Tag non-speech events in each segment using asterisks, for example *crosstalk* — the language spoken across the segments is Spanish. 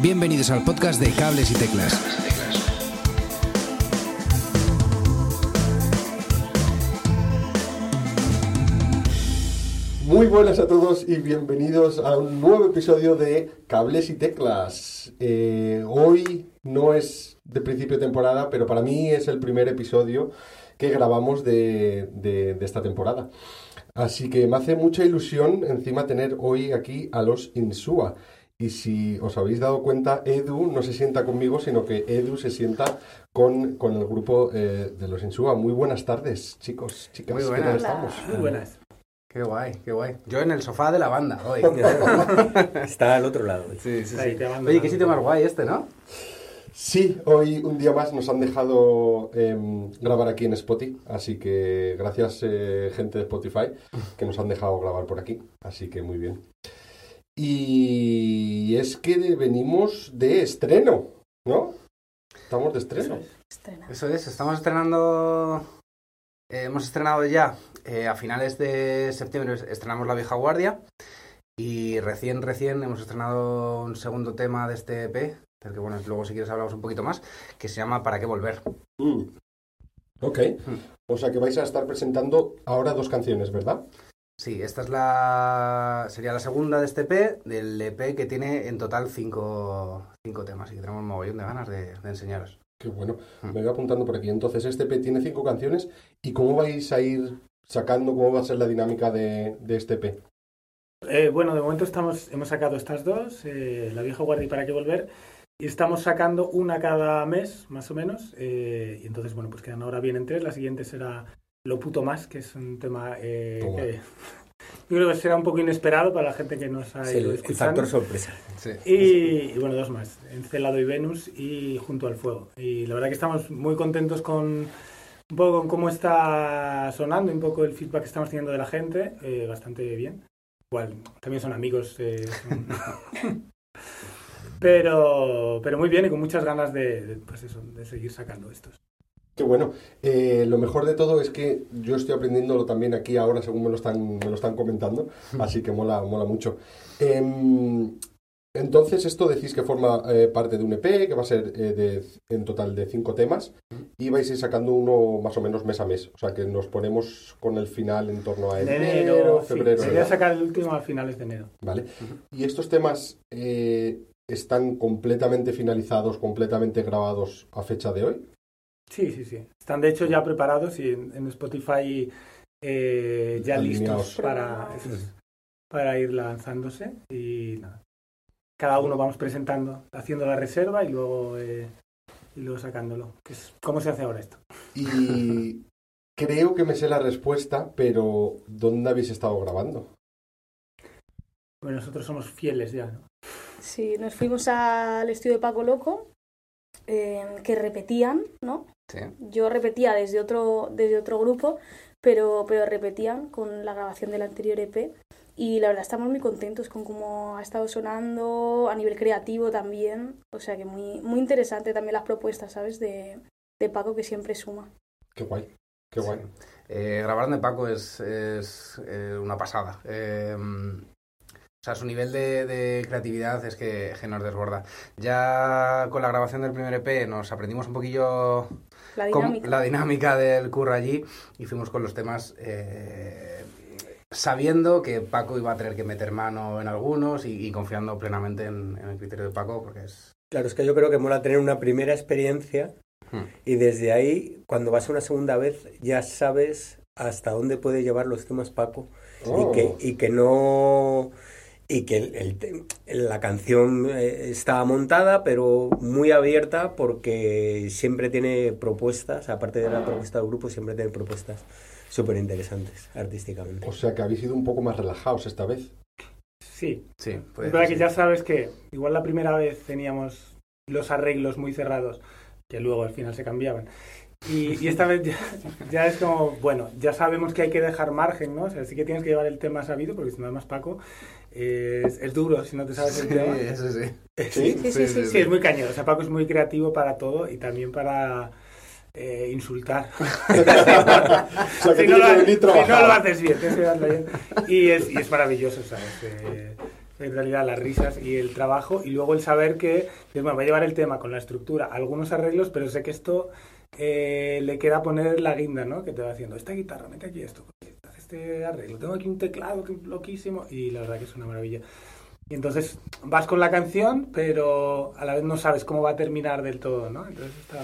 Bienvenidos al podcast de Cables y Teclas. Muy buenas a todos y bienvenidos a un nuevo episodio de Cables y Teclas. Eh, hoy no es de principio de temporada, pero para mí es el primer episodio que grabamos de, de- de esta temporada. Así que me hace mucha ilusión encima tener hoy aquí a los Insua. Y si os habéis dado cuenta, Edu no se sienta conmigo, sino que Edu se sienta con, con el grupo eh, de los Insua. Muy buenas tardes, chicos, chicas. Muy ¿qué tal buenas. estamos? Muy buenas. Qué guay, qué guay. Yo en el sofá de la banda hoy. *laughs* Está al otro lado. Sí, sí, sí. Oye, qué sitio más guay este, ¿no? Sí, hoy un día más nos han dejado em, grabar aquí en Spotify, así que gracias eh, gente de Spotify que nos han dejado grabar por aquí, así que muy bien. Y es que venimos de estreno, ¿no? Estamos de estreno. Estrena. Eso es, estamos estrenando... eh, hemos estrenado ya eh, a finales de septiembre, estrenamos La Vieja Guardia. Y recién, recién hemos estrenado un segundo tema de este EP, del que bueno, luego si quieres hablamos un poquito más, que se llama ¿Para qué volver? Mm. Ok, o sea que vais a estar presentando ahora dos canciones, ¿verdad? Sí, esta es la sería la segunda de este EP, del EP que tiene en total cinco, cinco temas y que tenemos un mogollón de ganas de, de enseñaros. Qué bueno, Mm. me voy apuntando por aquí. Entonces, este EP tiene cinco canciones. ¿Y cómo vais a ir sacando, cómo va a ser la dinámica de, de este EP? Eh, bueno, de momento estamos, hemos sacado estas dos, eh, La vieja guardia y para qué volver, y estamos sacando una cada mes, más o menos, eh, y entonces, bueno, pues quedan ahora bien en tres, la siguiente será Lo puto más, que es un tema eh, que yo creo que será un poco inesperado para la gente que nos ha el, ido el escuchando. factor sorpresa. Sí. Y, y bueno, dos más, Encelado y Venus y Junto al Fuego. Y la verdad que estamos muy contentos con un poco con cómo está sonando, un poco el feedback que estamos teniendo de la gente, eh, bastante bien. Igual, también son amigos. eh, son- *laughs* pero, pero muy bien y con muchas ganas de, de, pues eso, de seguir sacando estos. Qué bueno. Eh, lo mejor de todo es que yo estoy aprendiéndolo también aquí ahora según me lo están, me lo están comentando, así que mola, mola mucho. Em, entonces, esto decís que forma eh, parte de un EP, que va a ser eh, de, en total de cinco temas, y vais a ir sacando uno más o menos mes a mes. O sea que nos ponemos con el final en torno a En enero, enero, sí, febrero. sería ¿verdad? sacar el último a finales de enero. Vale. Y estos temas eh, están completamente finalizados, completamente grabados a fecha de hoy. Sí, sí, sí. Están de hecho ya preparados y en, en Spotify eh, ya listos para, para ir lanzándose. Y nada. Cada uno vamos presentando, haciendo la reserva y luego, eh, y luego sacándolo. Que es cómo se hace ahora esto. Y *laughs* creo que me sé la respuesta, pero ¿dónde habéis estado grabando? Bueno, nosotros somos fieles ya, ¿no? Sí, nos fuimos al estudio de Paco Loco, eh, que repetían, ¿no? Sí. Yo repetía desde otro, desde otro grupo, pero, pero repetían con la grabación del anterior EP. Y la verdad estamos muy contentos con cómo ha estado sonando a nivel creativo también. O sea que muy, muy interesante también las propuestas, ¿sabes? De, de Paco que siempre suma. Qué guay, qué guay. Eh, grabar de Paco es, es, eh, una pasada. Eh, o sea, su nivel de, de creatividad es que, que nos desborda. Ya con la grabación del primer EP nos aprendimos un poquillo La dinámica. la dinámica del curro allí y fuimos con los temas eh, sabiendo que Paco iba a tener que meter mano en algunos y, y confiando plenamente en, en el criterio de Paco porque es... Claro, es que yo creo que mola tener una primera experiencia Hmm. y desde ahí, cuando vas a una segunda vez, ya sabes hasta dónde puede llevar los temas Paco Oh. y, que, y que no... Y que el- el la canción eh, está montada, pero muy abierta porque siempre tiene propuestas, aparte de la propuesta del grupo, siempre tiene propuestas súper interesantes artísticamente. O sea que habéis sido un poco más relajados esta vez. Sí. Sí, Es verdad que ya sabes que igual la primera vez teníamos los arreglos muy cerrados, que luego al final se cambiaban. Y, y esta vez ya, *laughs* ya es como, bueno, ya sabemos que hay que dejar margen, ¿no? O sea, sí que tienes que llevar el tema sabido, porque si no, además Paco, es, es duro si no te sabes el Sí, tema. eso *laughs* sí. ¿Sí? Sí, sí, sí. Sí, es muy cañón. O sea, Paco es muy creativo para todo y también para eh, insultar. *laughs* O sea que si, no lo, haces bien. Y es, y es maravilloso, ¿sabes? Eh, en realidad las risas y el trabajo y luego el saber que bueno, voy a llevar el tema con la estructura, algunos arreglos, pero sé que esto eh, le queda poner la guinda, ¿no? Que te va haciendo, esta guitarra, mete aquí esto, este arreglo, tengo aquí un teclado que loquísimo y la verdad que es una maravilla. Y entonces vas con la canción, pero a la vez no sabes cómo va a terminar del todo, ¿no? Entonces está...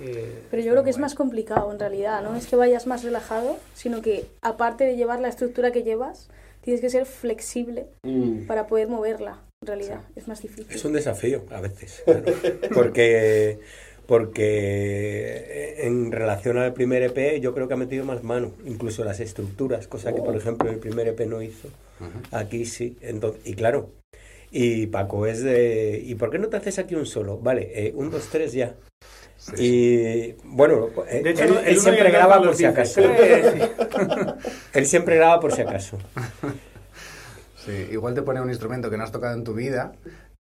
eh, Pero yo creo que es más complicado en realidad, no es que vayas más relajado, sino que aparte de llevar la estructura que llevas, tienes que ser flexible Mm. para poder moverla. En realidad, es más difícil. Es un desafío a veces, claro. *laughs* porque porque en relación al primer EP yo creo que ha metido más mano, incluso las estructuras, cosa que por ejemplo el primer EP no hizo. Aquí sí, entonces, y claro. Y Paco es de ¿y por qué no te haces aquí un solo? Vale, eh, un, dos, tres ya. Y bueno, eh, De hecho, él, él siempre graba por si acaso. *laughs* Él siempre graba por si acaso. Sí, igual te pone un instrumento que no has tocado en tu vida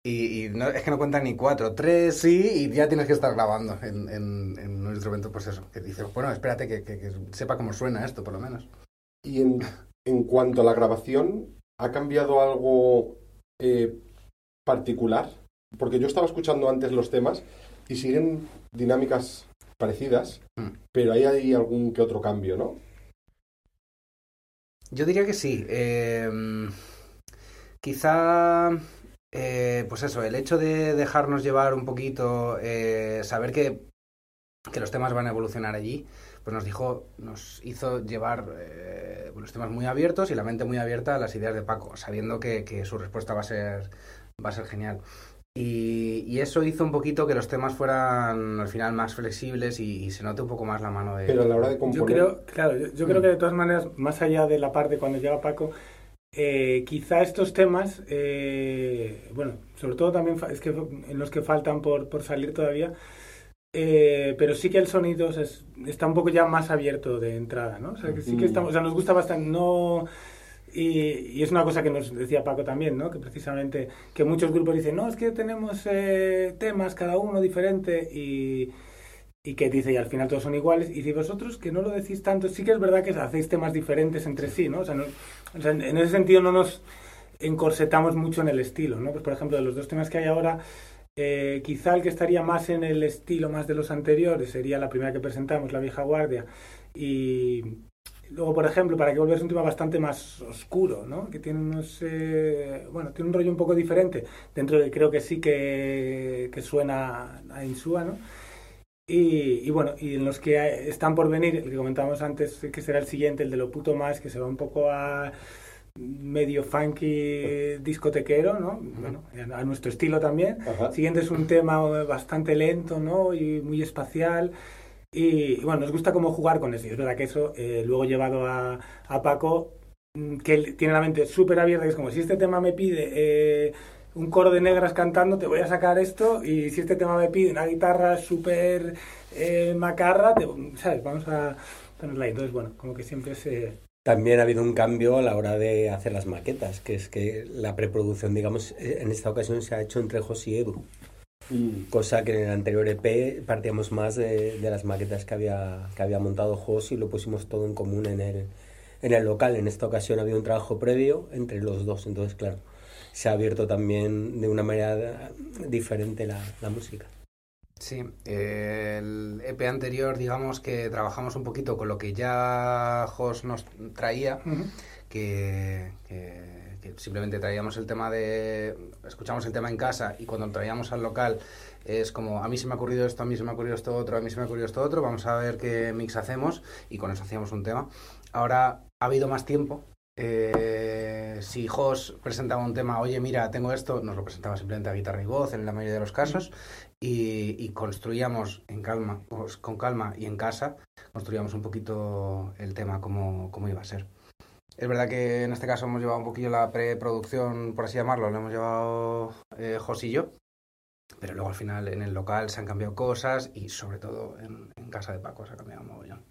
y, y no, es que no cuentan ni cuatro, tres sí, y ya tienes que estar grabando en, en- en un instrumento, pues eso. Que dices, bueno, espérate que, que- que sepa cómo suena esto, por lo menos. Y en, en cuanto a la grabación, ¿ha cambiado algo eh, particular? Porque yo estaba escuchando antes los temas y siguen dinámicas parecidas, Mm. pero ahí hay algún que otro cambio, ¿no? Yo diría que sí. eh, quizá, eh, pues eso, el hecho de dejarnos llevar un poquito, eh, saber que, que los temas van a evolucionar allí, pues nos dijo, nos hizo llevar eh, los temas muy abiertos y la mente muy abierta a las ideas de Paco, sabiendo que, que su respuesta va a ser, va a ser genial. Y, y eso hizo un poquito que los temas fueran al final más flexibles y, y se note un poco más la mano de... Pero a la hora de Yo componer... creo, claro, yo, yo creo que de todas maneras, más allá de la parte cuando llega Paco, eh, quizá estos temas, eh, bueno, sobre todo también es que en los que faltan por, por salir todavía, eh, pero sí que el sonido es- está un poco ya más abierto de entrada, ¿no? O sea, que sí que estamos, o sea, nos gusta bastante, no... Y, y es una cosa que nos decía Paco también, ¿no? Que precisamente que muchos grupos dicen, no, es que tenemos eh, temas cada uno diferente y, y que dice, y al final todos son iguales. Y si vosotros que no lo decís tanto, sí que es verdad que hacéis temas diferentes entre sí, ¿no? O sea, no- o sea, en ese sentido no nos encorsetamos mucho en el estilo, ¿no? Pues por ejemplo, de los dos temas que hay ahora, eh, quizá el que estaría más en el estilo más de los anteriores sería la primera que presentamos, La Vieja Guardia. Y luego, por ejemplo, para que volver es un tema bastante más oscuro, ¿no? Que tiene unos, eh, bueno, tiene un rollo un poco diferente, dentro de creo que sí que, que suena a Insúa, ¿no? Y, y bueno, y en los que están por venir, el que comentábamos antes, que será el siguiente, el de lo puto más, que se va un poco a medio funky discotequero, ¿no? Bueno, a nuestro estilo también. Ajá. Siguiente es un tema bastante lento, ¿no? Y muy espacial. Y, y bueno, nos gusta cómo jugar con eso. Y es verdad que eso, eh, luego llevado a, a Paco, mm, que tiene la mente súper abierta, que es como si este tema me pide eh, un coro de negras cantando, te voy a sacar esto. Y si este tema me pide una guitarra súper eh, macarra, te- ¿sabes? Vamos a ponerla ahí. Entonces, bueno, como que siempre se... También ha habido un cambio a la hora de hacer las maquetas, que es que la preproducción, digamos, eh, en esta ocasión se ha hecho entre Jos y Edu, Mm. cosa que en el anterior EP partíamos más de, de las maquetas que había, que había montado Jos y lo pusimos todo en común en el, en el local. En esta ocasión ha habido un trabajo previo entre los dos, entonces, claro, se ha abierto también de una manera diferente la, la música. Sí, eh, el EP anterior, digamos que trabajamos un poquito con lo que ya Jos nos traía, que, que- que simplemente traíamos el tema de... escuchamos el tema en casa y cuando lo traíamos al local es como, a mí se me ha ocurrido esto, a mí se me ha ocurrido esto otro, a mí se me ha ocurrido esto otro, vamos a ver qué mix hacemos y con eso hacíamos un tema. Ahora ha habido más tiempo. Eh, si Jos presentaba un tema, oye, mira, tengo esto, nos lo presentaba simplemente a guitarra y voz en la mayoría de los casos y, y construíamos en calma, pues, con calma y en casa, construíamos un poquito el tema como, como iba a ser. Es verdad que en este caso hemos llevado un poquillo la preproducción, por así llamarlo, lo hemos llevado eh, Jos y yo, pero luego al final en el local se han cambiado cosas y sobre todo en, en casa de Paco se ha cambiado un mogollón.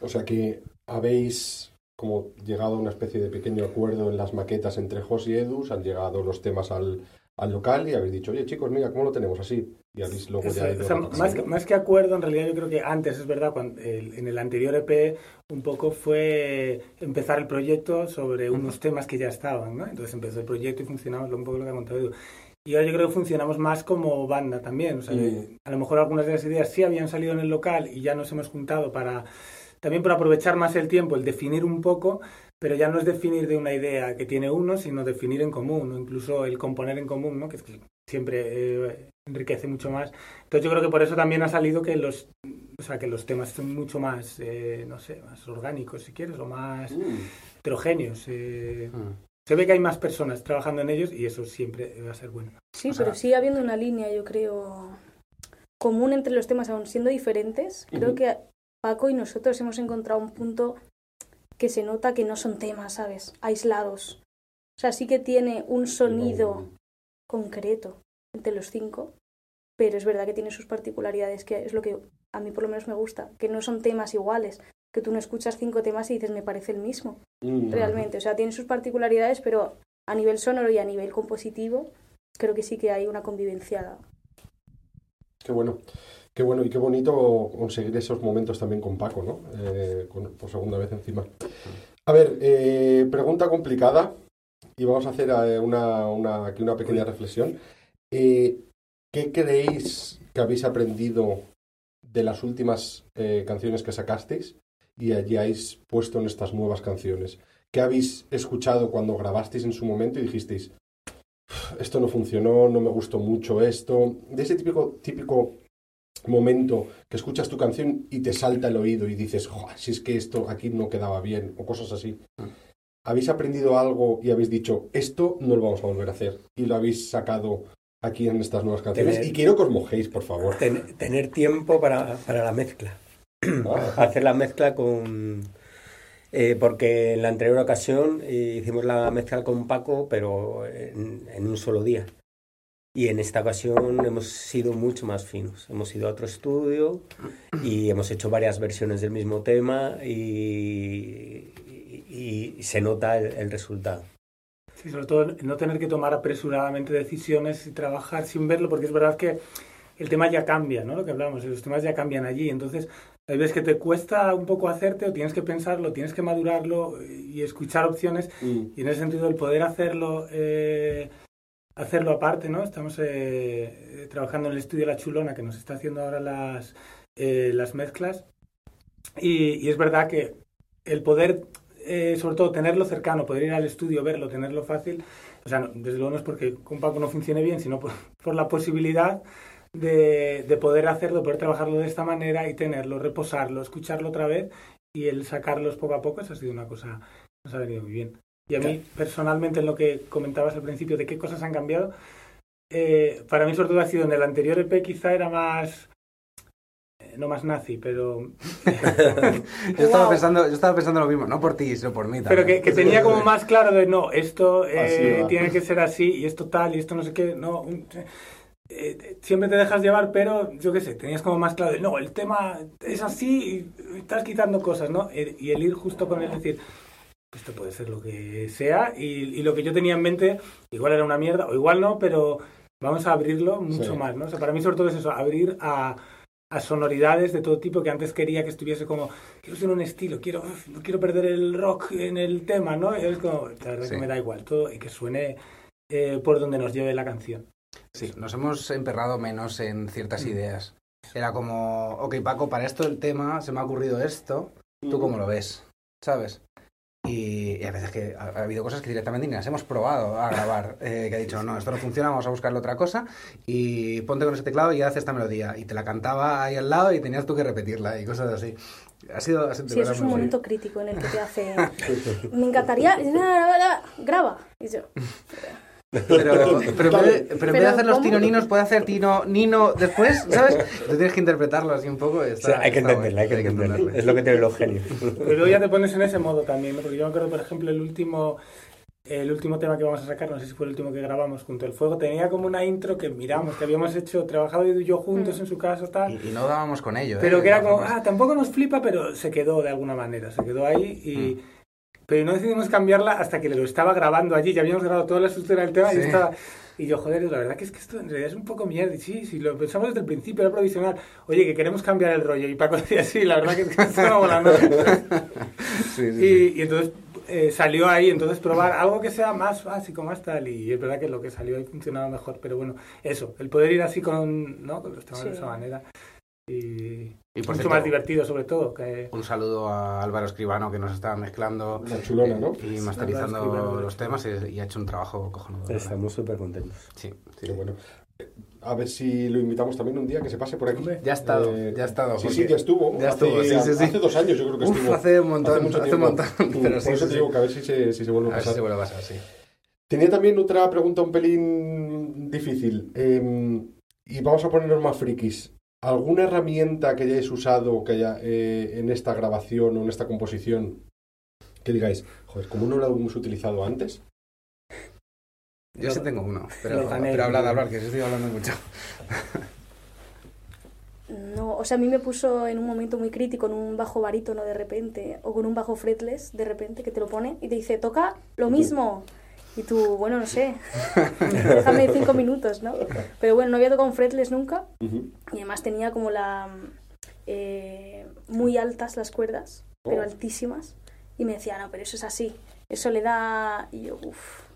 O sea que habéis como llegado a una especie de pequeño acuerdo en las maquetas entre Jos y Edu, se han llegado los temas al, al local y habéis dicho, oye chicos, mira, ¿cómo lo tenemos así? Y habéis luego ya ido o sea, más, que, más que acuerdo, en realidad yo creo que antes, es verdad, cuando, el- en el anterior EP un poco fue empezar el proyecto sobre unos temas que ya estaban, ¿no? Entonces empezó el proyecto y funcionamos un poco lo que ha contado Edu. Y ahora yo creo que funcionamos más como banda también, o sea, Mm. a lo mejor algunas de las ideas sí habían salido en el local y ya nos hemos juntado para, también para aprovechar más el tiempo, el definir un poco, pero ya no es definir de una idea que tiene uno, sino definir en común, o incluso el componer en común, ¿no? Que es que siempre eh, enriquece mucho más. Entonces yo creo que por eso también ha salido que los, o sea, que los temas son mucho más, eh, no sé, más orgánicos si quieres, o más Mm. heterogéneos. eh. Mm. Se ve que hay más personas trabajando en ellos y eso siempre va a ser bueno. Sí, O sea- pero sigue habiendo una línea, yo creo, común entre los temas, aún siendo diferentes. Creo Ujú. que Paco y nosotros hemos encontrado un punto que se nota que no son temas, ¿sabes? Aislados. O sea, sí que tiene un sonido concreto entre los cinco, pero es verdad que tiene sus particularidades, que es lo que a mí por lo menos me gusta, que no son temas iguales, que tú no escuchas cinco temas y dices, me parece el mismo, Mm. realmente. O sea, tiene sus particularidades, pero a nivel sonoro y a nivel compositivo, creo que sí que hay una convivencia. Qué bueno, qué bueno y qué bonito conseguir esos momentos también con Paco, ¿no? Eh, por segunda vez encima. A ver, eh, pregunta complicada y vamos a hacer eh, una, una- aquí una pequeña reflexión. ¿Qué creéis que habéis aprendido de las últimas canciones que sacasteis y hayáis puesto en estas nuevas canciones? ¿Qué habéis escuchado cuando grabasteis en su momento y dijisteis, esto no funcionó, no me gustó mucho esto? De ese típico, típico momento que escuchas tu canción y te salta el oído y dices, "Joder, si es que esto aquí no quedaba bien, o cosas así. ¿Habéis aprendido algo y habéis dicho, esto no lo vamos a volver a hacer? Y lo habéis sacado aquí en estas nuevas canciones. Tener- Y quiero que os mojéis, por favor. Ten- tener tiempo para, para la mezcla. *clears throat* Ah, *clears throat* Hacer la mezcla con... eh, porque en la anterior ocasión eh, hicimos la mezcla con Paco, pero en, en un solo día. Y en esta ocasión hemos sido mucho más finos. Hemos ido a otro estudio y hemos hecho varias versiones del mismo tema y, y- y se nota el, el resultado. Sí, sobre todo no tener que tomar apresuradamente decisiones y trabajar sin verlo, porque es verdad que el tema ya cambia, ¿no? Lo que hablamos, los temas ya cambian allí. Entonces, hay veces que te cuesta un poco hacerte o tienes que pensarlo, tienes que madurarlo y escuchar opciones. mm, Y en ese sentido, el poder hacerlo, eh, hacerlo aparte, ¿no? Estamos eh, trabajando en el estudio La Chulona, que nos está haciendo ahora las, eh, las mezclas. Y, es verdad que el poder, eh, sobre todo, tenerlo cercano, poder ir al estudio, verlo, tenerlo fácil, o sea, no, desde luego no es porque con Paco no funcione bien, sino por, por la posibilidad de, de poder hacerlo, poder trabajarlo de esta manera y tenerlo, reposarlo, escucharlo otra vez y el sacarlos poco a poco, eso ha sido una cosa que nos ha venido muy bien. Y a mí, personalmente, en lo que comentabas al principio de qué cosas han cambiado, eh, para mí sobre todo ha sido en el anterior EP quizá era más... eh, No más nazi, pero *laughs* Yo estaba, Wow. pensando, yo estaba pensando lo mismo, no por ti, sino por mí también. Pero que, que tenía como *laughs* más claro de no, esto eh, tiene que ser así y esto tal y esto no sé qué, no. eh, siempre te dejas llevar, pero yo qué sé, tenías como más claro de no, el tema es así y estás quitando cosas, ¿no? Eh, Y el ir justo con él, decir, esto puede ser lo que sea y, y lo que yo tenía en mente, igual era una mierda o igual no, pero vamos a abrirlo mucho Sí. más, ¿no? O sea, para mí sobre todo es eso, abrir a, a sonoridades de todo tipo que antes quería que estuviese como quiero ser un estilo, quiero no quiero perder el rock en el tema, ¿no? Y es como, la verdad Sí. que me da igual todo y que suene eh, por donde nos lleve la canción. Sí, nos hemos emperrado menos en ciertas ideas. Era como, ok, Paco, para esto el tema se me ha ocurrido esto, ¿tú cómo lo ves? ¿Sabes? Y, y a veces que ha, ha habido cosas que directamente ni las hemos probado a grabar, eh, que ha dicho, no, esto no funciona, vamos a buscarle otra cosa y ponte con ese teclado y haz esta melodía. Y te la cantaba ahí al lado y tenías tú que repetirla y cosas así. Ha sido, ha sido Sí, eso es un momento crítico en el que te hace. *laughs* Me encantaría. Graba. Y yo. *laughs* Pero, pero, en vez de, pero en vez de Pero hacer los tino ninos, puede hacer tino nino después, ¿sabes? Tú tienes que interpretarlo así un poco. O Está, sea, hay que entenderla, hay que entenderla. entenderlo. Es lo que tienen los genios. Pero luego ya te pones en ese modo también, ¿no? Porque yo me acuerdo, por ejemplo, el último, el último tema que vamos a sacar, no sé si fue el último que grabamos junto al fuego, tenía como una intro que miramos, que habíamos hecho, trabajado y yo juntos en su casa, tal. Y, y no dábamos con ello. Pero ¿eh? que era como, ah, tampoco nos flipa, pero se quedó de alguna manera, se quedó ahí y... Pero no decidimos cambiarla hasta que lo estaba grabando allí, ya habíamos grabado toda la estructura del tema y Sí. estaba... Y yo, joder, la verdad que es que esto en realidad es un poco mierda. Y sí, sí, lo pensamos desde el principio, era provisional. Oye, que queremos cambiar el rollo. Y Paco *laughs* decía, sí, la verdad que es que está volando. Sí, *laughs* sí, sí. Y, y entonces eh, salió ahí, entonces probar algo que sea más básico, más tal. Y es verdad que lo que salió ahí funcionaba mejor. Pero bueno, eso, el poder ir así con, ¿no? con los temas de esa manera. Y, Y por mucho cierto, más divertido, sobre todo. Que, Un saludo a Álvaro Escribano que nos está mezclando La chulona, ¿no? y masterizando los temas y, y ha hecho un trabajo cojonudo. Estamos súper contentos. Sí, sí. Qué bueno. A ver si lo invitamos también un día que se pase por aquí. Ya ha estado, Eh, ya ha estado. Sí, sí, ya estuvo. Ya hace, estuvo, sí, sí, sí. hace dos años yo creo que Uf, estuvo. hace un montón, mucho hace tiempo. un montón, pero Por sí, eso sí, te digo que a ver si se, si se vuelve a A ver si pasar. se vuelve a pasar, sí. Tenía también otra pregunta un pelín difícil. eh, y vamos a ponernos más frikis. ¿Alguna herramienta que hayáis usado que haya, eh, en esta grabación o en esta composición que digáis, joder, como no lo hemos utilizado antes? Yo sí tengo uno, pero, pero hablad, hablad, que estoy hablando mucho. No, o sea, a mí me puso en un momento muy crítico en un bajo barítono de repente o con un bajo fretless de repente que te lo pone y te dice, toca lo mismo. Y tú, bueno, no sé, *laughs* déjame cinco minutos, ¿no? Pero bueno, no había tocado un fretless nunca Ujú. y además tenía como la... eh, muy altas las cuerdas, pero Oh. altísimas. Y me decía, no, pero eso es así, eso le da... Y yo, uff.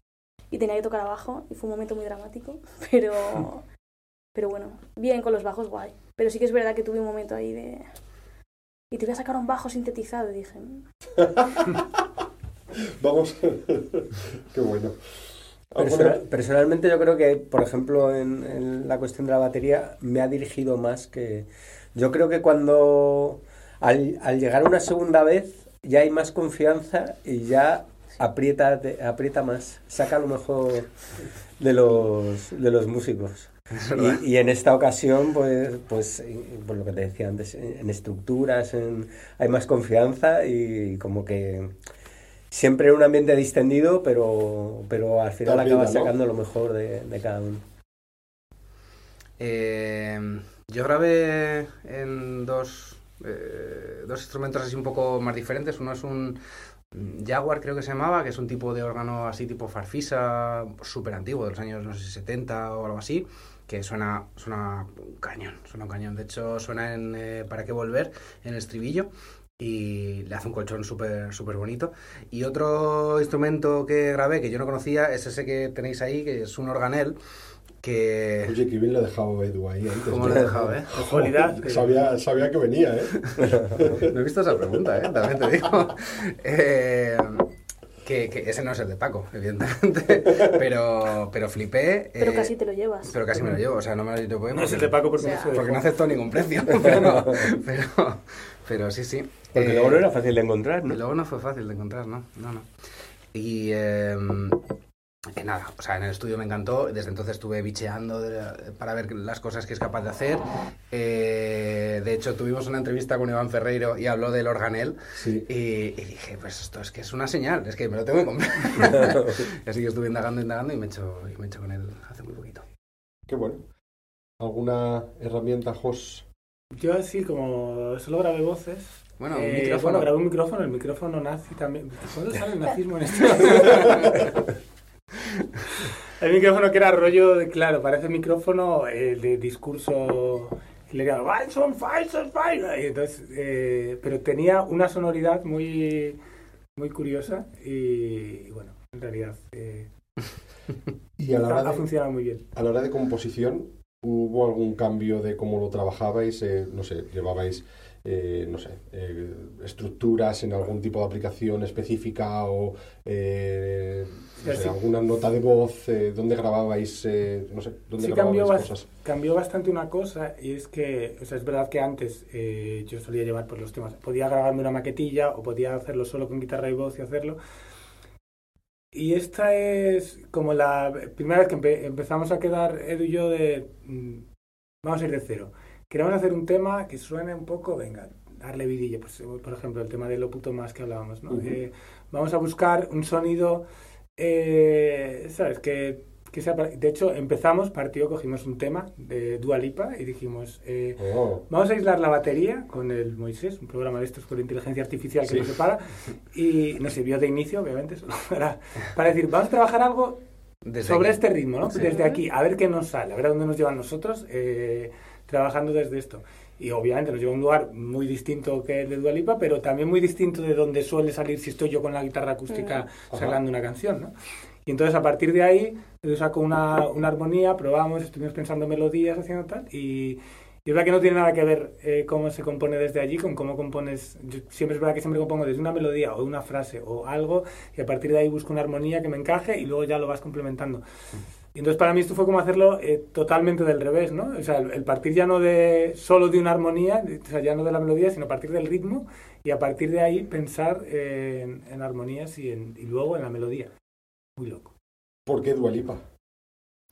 Y tenía que tocar abajo y fue un momento muy dramático, *laughs* pero... Pero bueno, bien con los bajos, guay. Pero sí que es verdad que tuve un momento ahí de... Y te voy a sacar un bajo sintetizado, y dije. *laughs* *laughs* Vamos. *laughs* Qué bueno. Persona- ¿Alguna- personalmente yo creo que, por ejemplo, en, en la cuestión de la batería me ha dirigido más que... Yo creo que cuando al, al llegar una segunda vez ya hay más confianza y ya aprieta, de- aprieta más, saca lo mejor de los, de los músicos. Y, y en esta ocasión, pues, pues, por lo que te decía antes, en en estructuras, en, hay más confianza y como que siempre en un ambiente distendido, pero, pero al final También, acabas ¿no? sacando lo mejor de, de cada uno. Eh, yo grabé en dos, eh, dos instrumentos así un poco más diferentes. Uno es un Jaguar, creo que se llamaba, que es un tipo de órgano así tipo farfisa, súper antiguo, de los años, no sé, 70 o algo así, que suena, suena un cañón, suena un cañón. De hecho, suena en eh, Para qué volver, en el estribillo. Y le hace un colchón súper súper bonito. Y otro instrumento que grabé, que yo no conocía, es ese que tenéis ahí, que es un organel, que... Oye, que bien lo ha dejado Edu ahí antes. ¿Cómo lo he dejado, eh? Que- Sabía, sabía que venía, ¿eh? *laughs* No he visto esa pregunta, ¿eh? También te digo. *laughs* Eh, que, que ese no es el de Paco, evidentemente. *laughs* Pero, pero flipé. Pero eh, casi te lo llevas. Pero casi me lo llevo, o sea, no me lo llevo No es el de Paco porque O sea, Porque no aceptó ningún precio. Pero, pero, pero sí, sí. Porque Eh, luego no era fácil de encontrar, y ¿no? luego no fue fácil de encontrar, ¿no? No, no. Y eh, que nada, o sea, en el estudio me encantó. Desde entonces estuve bicheando de- para ver las cosas que es capaz de hacer. Eh, de hecho, tuvimos una entrevista con Iván Ferreiro y habló del organel. Sí. Y, y dije, pues esto es que es una señal, es que me lo tengo que comprar. *laughs* *laughs* así que estuve indagando, indagando y me he hecho, y me he hecho con él hace muy poquito. Qué bueno. ¿Alguna herramienta, Jos? Yo así como solo grabé voces. Bueno, un eh, micrófono. Bueno, grabé un micrófono, el micrófono nazi también. ¿Cuándo sale el nazismo en esto? *laughs* el micrófono que era rollo, de, claro, parece micrófono eh, de discurso hitleriano. "Weizen, Weizen, Weizen", y entonces, eh, pero tenía una sonoridad muy, muy curiosa y, y bueno, en realidad eh, *laughs* Y a la, hora ha de, funcionado muy bien. a la hora de composición, ¿hubo algún cambio de cómo lo trabajabais? Eh, no sé, llevabais, eh, no sé, eh, estructuras en algún tipo de aplicación específica o eh, no sé, Sí. alguna nota de voz, eh, ¿dónde grababais, eh, no sé, dónde Sí grababais cambió, cosas? cambió bastante una cosa y es que, o sea, es verdad que antes eh, yo solía llevar pues, los temas, podía grabarme una maquetilla o podía hacerlo solo con guitarra y voz y hacerlo. Y esta es como la primera vez que empe- empezamos a quedar Edu y yo de, mm, vamos a ir de cero. Queremos hacer un tema que suene un poco, venga, darle vidilla, pues, por ejemplo, el tema de lo puto más que hablábamos, ¿no? Eh, vamos a buscar un sonido, eh, ¿sabes? Que, que sea... para- De hecho, empezamos, partió, cogimos un tema de Dua Lipa y dijimos, eh, Oh, vamos a aislar la batería con el Moisés, un programa de estos con inteligencia artificial que Sí. nos separa, y nos sirvió de inicio, obviamente, solo *laughs* para, para decir, vamos a trabajar algo Desde sobre aquí. este ritmo, ¿no? Sí. Desde aquí, a ver qué nos sale, a ver a dónde nos llevan nosotros eh, trabajando desde esto. Y obviamente nos lleva a un lugar muy distinto que el de Dualipa, pero también muy distinto de donde suele salir si estoy yo con la guitarra acústica Ajá. sacando una canción, ¿no? Y entonces a partir de ahí yo saco una, una armonía, probamos, estuvimos pensando melodías, haciendo tal, y, y es verdad que no tiene nada que ver eh, cómo se compone desde allí con cómo compones. Yo siempre es verdad que siempre compongo desde una melodía o una frase o algo, y a partir de ahí busco una armonía que me encaje y luego ya lo vas complementando. Y entonces para mí esto fue como hacerlo eh, totalmente del revés, ¿no? O sea, el, el partir ya no de solo de una armonía, o sea, ya no de la melodía, sino partir del ritmo y a partir de ahí pensar eh, en, en armonías y, en, y luego en la melodía. Muy loco. ¿Por qué Dualipa?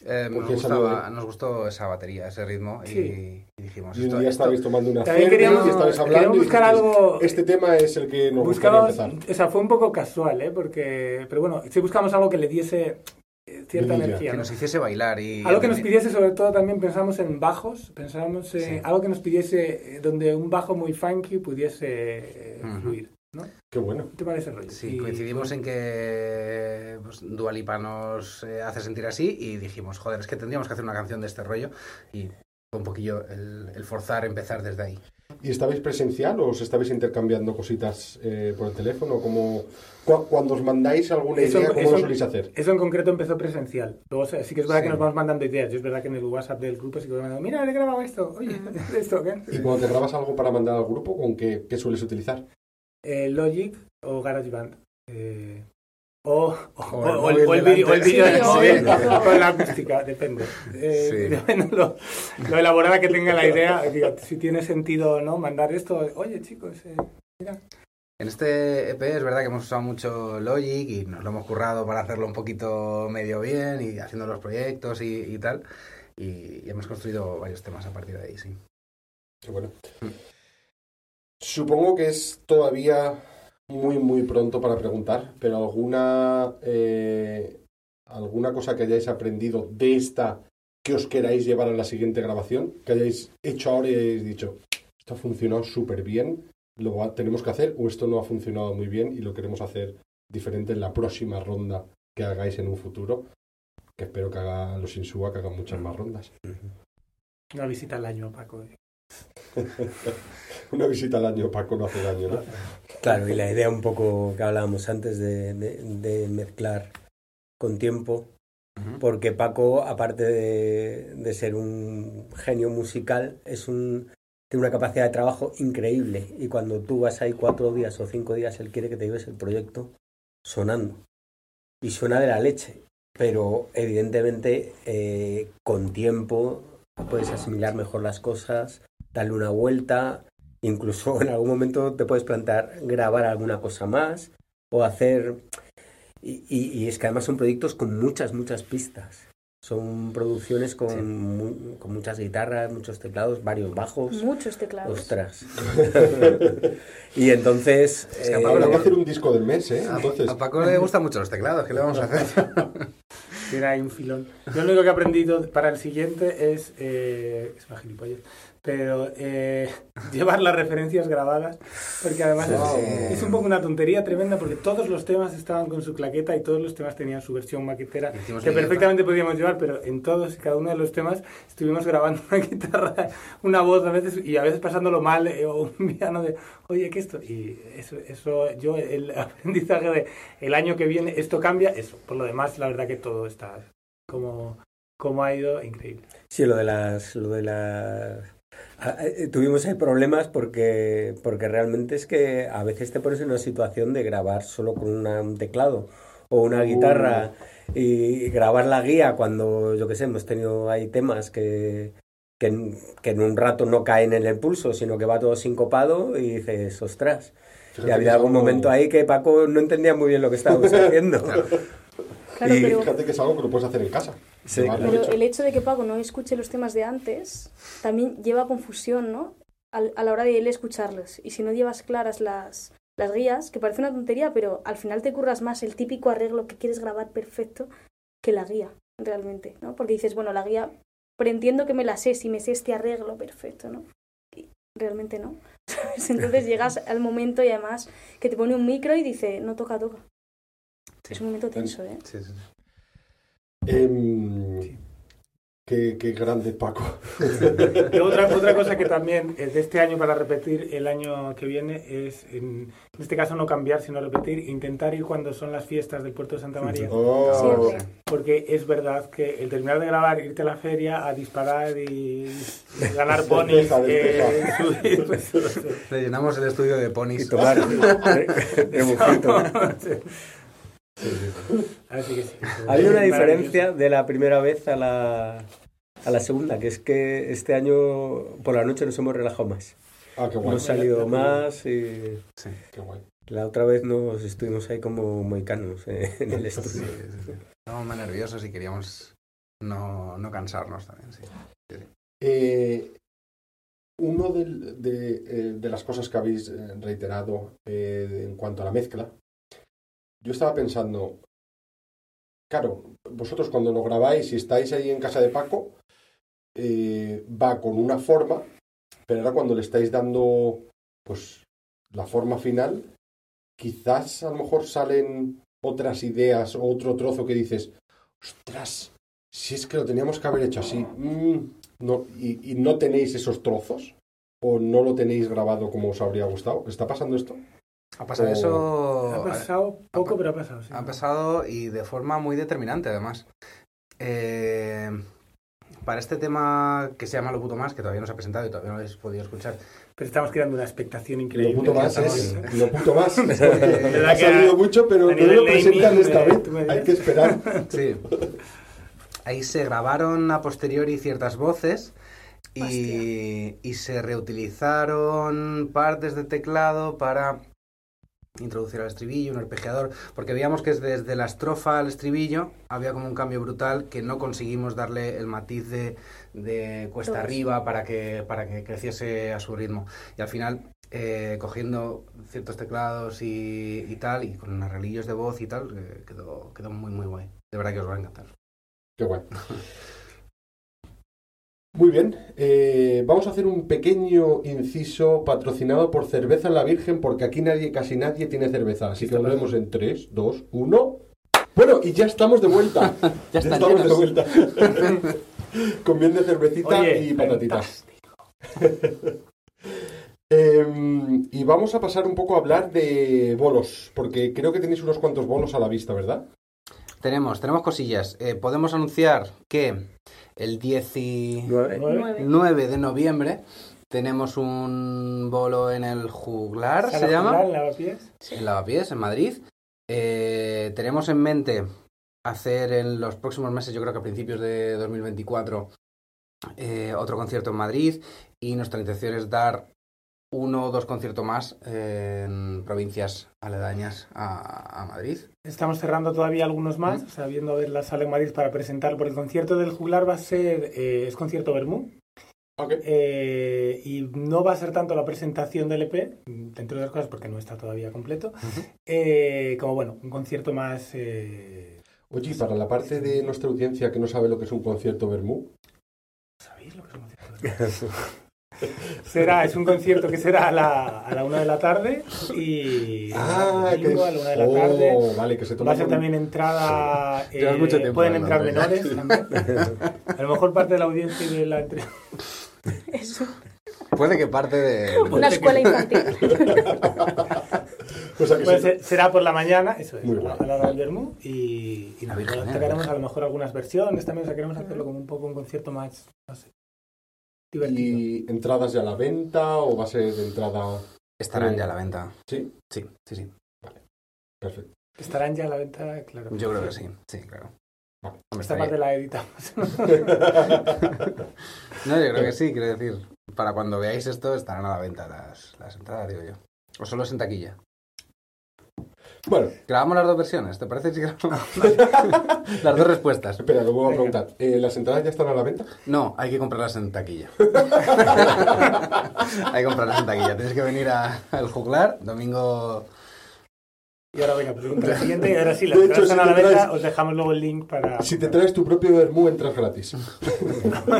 Eh, nos, gustaba- nos gustó esa batería, ese ritmo y- Sí. y, dijimos Y un esto, día esto- estabais tomando una También cerveza queríamos- y estabais hablando queríamos y buscar dijisteis, algo- Este tema es el que nos gustaría Buscamos, empezar. o sea, fue un poco casual, ¿eh? Porque, pero bueno, sí buscamos algo que le diese eh, cierta energía. que ¿no? nos hiciese bailar y Algo que nos pidiese, sobre todo, también pensamos en bajos, pensamos en Sí. algo que nos pidiese eh, donde un bajo muy funky pudiese eh, Ujú. fluir, ¿no? Qué bueno. ¿Qué te parece rollo? Sí, Y- coincidimos en que pues, Dua Lipa nos eh, hace sentir así y dijimos, joder, es que tendríamos que hacer una canción de este rollo y fue un poquillo el, el forzar empezar desde ahí. ¿Y estabais presencial o os estabais intercambiando cositas eh, por el teléfono? ¿Cómo, cu- cuando os mandáis alguna Eso- idea, ¿cómo eso- lo soléis hacer? Eso en concreto empezó presencial. Luego sí sí que es verdad Sí. que nos vamos mandando ideas. Yo es verdad que en el WhatsApp del grupo sí que mandando, mira, he grabado esto, oye, *laughs* esto, ¿qué? Y cuando te grabas algo para mandar al grupo, ¿con qué, qué sueles utilizar? Eh, Logic o GarageBand. Eh, o, o, O el o el, móvil o el vídeo, o del móvil, la acústica, depende. Eh, Sí. *laughs* Depende lo, lo elaborada que tenga la idea. Digo, si tiene sentido o no mandar esto, oye chicos, eh, mira. En este EP es verdad que hemos usado mucho Logic y nos lo hemos currado para hacerlo un poquito medio bien y haciendo los proyectos y, y tal. Y, y hemos construido varios temas a partir de ahí, sí. Qué bueno. Mm. Supongo que es todavía muy, muy pronto para preguntar, pero alguna, eh, alguna cosa que hayáis aprendido de esta que os queráis llevar a la siguiente grabación, que hayáis hecho ahora y hayáis dicho, esto ha funcionado súper bien, lo tenemos que hacer, o esto no ha funcionado muy bien y lo queremos hacer diferente en la próxima ronda que hagáis en un futuro, que espero que haga los Insúa, que hagan muchas más rondas. Una visita al año, Paco. *laughs* *laughs* Una visita al año para conocer daño, ¿no? Claro, y la idea un poco que hablábamos antes de, de- de mezclar con tiempo, porque Paco, aparte de, de ser un genio musical, es un, tiene una capacidad de trabajo increíble. Y cuando tú vas ahí cuatro días o cinco días, él quiere que te lleves el proyecto sonando. Y suena de la leche. Pero evidentemente eh, con tiempo puedes asimilar mejor las cosas, darle una vuelta, incluso en algún momento te puedes plantear grabar alguna cosa más o hacer... Y, y- y es que además son proyectos con muchas, muchas pistas. Son producciones con, Sí. mu- con muchas guitarras, muchos teclados, varios bajos. Muchos teclados. Ostras. *laughs* y entonces... Es que eh, Habrá que hacer un disco del mes, ¿eh? A, Entonces, a Paco le gustan mucho los teclados, ¿qué le vamos a hacer? *laughs* Tiene ahí un filón. Yo lo único que he aprendido para el siguiente es. Eh, es una gilipollez. Pero eh, *laughs* llevar las referencias grabadas. Porque además es, un poco una tontería tremenda. Porque todos los temas estaban con su claqueta y todos los temas tenían su versión maquetera. Hicimos Que perfectamente podíamos llevar. Pero en todos y cada uno de los temas estuvimos grabando *laughs* una guitarra, una voz a veces. Y a veces pasándolo mal. eh, o un piano de. Oye, ¿qué esto? Y eso, eso yo, el *laughs* aprendizaje de el año que viene, esto cambia. Eso. Por lo demás, la verdad que todo está como, como ha ido, increíble. Sí, lo de las... Lo de las... Ah, eh, Tuvimos ahí problemas porque, porque realmente es que a veces te pones en una situación de grabar solo con una- un teclado o una guitarra y grabar la guía cuando, yo qué sé, hemos tenido ahí temas que, que, en, que en un rato no caen en el pulso, sino que va todo sincopado y dices, ostras. fíjate Y ha que habido es algún algo- momento ahí que Paco no entendía muy bien lo que estábamos *laughs* haciendo. Claro, Y- pero, Fíjate que es algo que lo puedes hacer en casa. Sí, pero el hecho de que Paco no escuche los temas de antes también lleva a confusión, ¿no? A la hora de él escucharlos. Y si no llevas claras las, las guías, que parece una tontería, pero al final te curras más el típico arreglo que quieres grabar perfecto que la guía, realmente, ¿no? Porque dices, bueno, la guía, pero entiendo que me la sé si me sé este arreglo perfecto, ¿no? Y realmente no. *laughs* Entonces llegas al momento y además que te pone un micro y dice, no toca, toca. Es un momento tenso, ¿eh? Sí, sí, sí. Em, qué, qué grande, Paco. Y otra, otra cosa que también es de este año para repetir el año que viene es, en, en este caso, no cambiar, sino repetir, intentar ir cuando son las fiestas del puerto de Santa María. Oh. Porque es verdad que el terminar de grabar, irte a la feria a disparar y ganar *laughs* ponis, eh, pues, Rellenamos el estudio de Y ponis. tomar *laughs* rebujito. Así que sí. Hay una diferencia de la primera vez a la, a la segunda, que es que este año por la noche nos hemos relajado más. ah, qué guay. Hemos salido más y Sí. Qué guay. la otra vez nos estuvimos ahí como moicanos eh, en el Sí, estudio. sí, sí. Estábamos más nerviosos y queríamos no, no cansarnos también, sí. Eh, uno de, eh, de las cosas que habéis reiterado eh, en cuanto a la mezcla, yo estaba pensando, claro, vosotros cuando lo grabáis y estáis ahí en casa de Paco, eh, va con una forma, pero ahora cuando le estáis dando pues la forma final, quizás a lo mejor salen otras ideas o otro trozo que dices, ostras, si es que lo teníamos que haber hecho así. mm, no, y, y no tenéis esos trozos? ¿O no lo tenéis grabado como os habría gustado? ¿Está pasando esto? Ha pasado eso... Ha pasado poco, pero ha pasado. sí. Ha pasado y de forma muy determinante, además. Eh, para este tema que se llama Lo Puto Más, que todavía no se ha presentado y todavía no lo habéis podido escuchar, Pero estamos creando una expectación Lo increíble. puto más estamos- es... Lo puto más. ¿Verdad *laughs* ha que salido mucho, pero no lo presentan esta eh, vez. Hay que esperar. *laughs* Sí. Ahí se grabaron a posteriori ciertas voces y, y se reutilizaron partes de teclado para introducir al estribillo, un arpegiador, porque veíamos que desde la estrofa al estribillo había como un cambio brutal que no conseguimos darle el matiz de, de cuesta Todos. arriba para que, para que creciese a su ritmo. Y al final, eh, cogiendo ciertos teclados y, y tal, y con arreglillos de voz y tal, eh, quedó, quedó muy, muy guay. De verdad que os va a encantar. Qué guay. *laughs* Muy bien, eh, vamos a hacer un pequeño inciso patrocinado por Cerveza La Virgen, porque aquí nadie, casi nadie tiene cerveza. Así que volvemos en 3, 2, 1. Bueno, y ya estamos de vuelta. *laughs* ya estamos de vuelta. *laughs* Con bien de cervecita Oye, y patatitas. *laughs* Em, y vamos a pasar un poco a hablar de bolos, porque creo que tenéis unos cuantos bolos a la vista, ¿verdad? Tenemos, tenemos cosillas. Eh, podemos anunciar que el 19 Nueve. Nueve. de noviembre tenemos un bolo en el Juglar, se llama. Juglar, Lavapiés. en Lavapiés, en Madrid. Eh, tenemos en mente hacer en los próximos meses, yo creo que a principios de 2024, eh, otro concierto en Madrid y nuestra intención es dar uno o dos conciertos más en provincias aledañas a, a Madrid. Estamos cerrando todavía algunos más, o sea, viendo a ver la sala en Madrid para presentar, porque el concierto del juglar va a ser, eh, es concierto Bermú, Ok. eh, y no va a ser tanto la presentación del EP, entre otras cosas porque no está todavía completo, eh, como bueno, un concierto más... eh, Oye, y para la parte de nuestra audiencia que no sabe lo que es un concierto Bermú, ¿Sabéis lo que es un concierto Bermú? *laughs* Será, es un concierto que será a la, a la una de la tarde y Ah, el domingo que a la una de la tarde. Oh, vale, que se toma Va a ser también entrada. eh, Llevas mucho tiempo pueden entrar ¿eh? menores también. *laughs* A lo mejor parte de la audiencia de la entre- Eso. Puede que parte de... Una escuela infantil. *laughs* O sea que Puede se- ser- será por la mañana, eso es, Muy a la hora del Bermú. Y, y La nada, Virgen, luego ¿eh? tocaremos a lo mejor algunas versiones también. O sea, queremos hacerlo como un poco un concierto más, no sé, divertido. ¿Y entradas ya a la venta o va a ser de entrada? Estarán ya a la venta. Sí, Sí, sí, sí. perfecto. Estarán ya a la venta, claro. Yo creo que sí, sí, claro. Vale. Esta parte la editamos. *laughs* No, yo creo que *laughs* sí, quiero decir. Para cuando veáis esto estarán a la venta las, las entradas, digo yo. O solo es en taquilla. Bueno, Grabamos las dos versiones, ¿te parece si grabamos *laughs* *laughs* las dos respuestas? espera, lo vuelvo a preguntar. Eh, ¿Las entradas ya están a la venta? No, hay que comprarlas en taquilla. *laughs* hay que comprarlas en taquilla. Tienes que venir a- al juglar, domingo... Y ahora venga, pregunta la siguiente. Y ahora sí, las hecho, entradas están si a la venta. traes- Os dejamos luego el link para. Si te traes tu propio Bermú, entras gratis.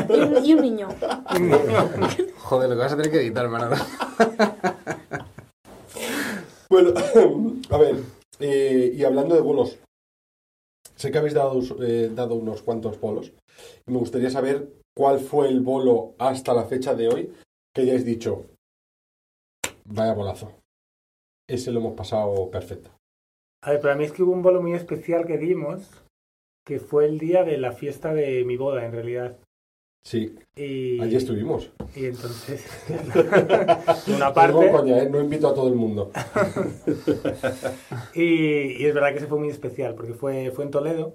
Y un, y un niño. Joder, lo que vas a tener que editar, Manolo. Bueno, a ver, eh, y hablando de bolos, sé que habéis dado, eh, dado unos cuantos bolos y me gustaría saber cuál fue el bolo hasta la fecha de hoy que hayáis dicho, vaya bolazo. Ese lo hemos pasado perfecto. A ver, para mí es que hubo un bolo muy especial que dimos, que fue el día de la fiesta de mi boda, en realidad. Sí, Y, allí estuvimos. Y entonces, *laughs* una No, parte, coña, ¿eh? no invito a todo el mundo. *laughs* y, y es verdad que ese fue muy especial, porque fue, fue en Toledo.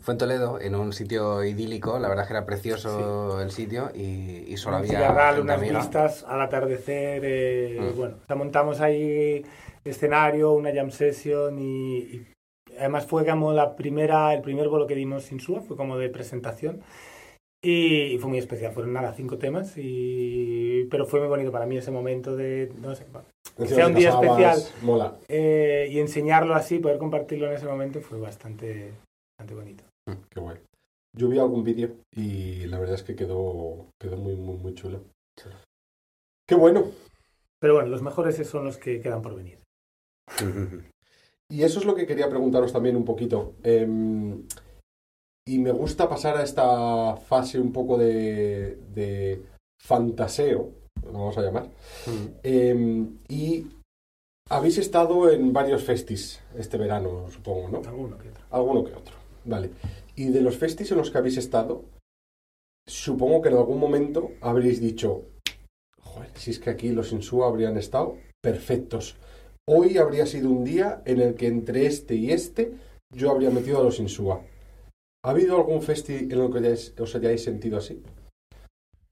Fue en Toledo, en un sitio idílico, la verdad que era precioso el sitio y, y solo Un había cigarral, unas amiga. vistas al atardecer. eh, Mm. Bueno, o sea, montamos ahí escenario, una jam session y, y además fue como la primera, el primer bolo que dimos sin SUA, fue como de presentación. Y, fue muy especial, fueron nada, cinco temas, y, pero fue muy bonito para mí ese momento de, no sé, sea un día especial. Mola. eh, y enseñarlo así, poder compartirlo en ese momento fue bastante, bastante bonito. Qué guay. Yo vi algún vídeo y la verdad es que quedó, quedó muy, muy, muy chulo. Qué bueno. Pero bueno, los mejores son los que quedan por venir. *laughs* Y eso es lo que quería preguntaros también un poquito. Em, y me gusta pasar a esta fase un poco de, de fantaseo, lo vamos a llamar. Mm. Em, y habéis estado en varios festis este verano, supongo, ¿no? Alguno que otro. Alguno que otro. Vale. Y de los festis en los que habéis estado, supongo que en algún momento habréis dicho, joder, si es que aquí los Insúa habrían estado perfectos. Hoy habría sido un día en el que entre este y este yo habría metido a los Insúa. ¿Ha habido algún festi en el que hayáis- os hayáis sentido así?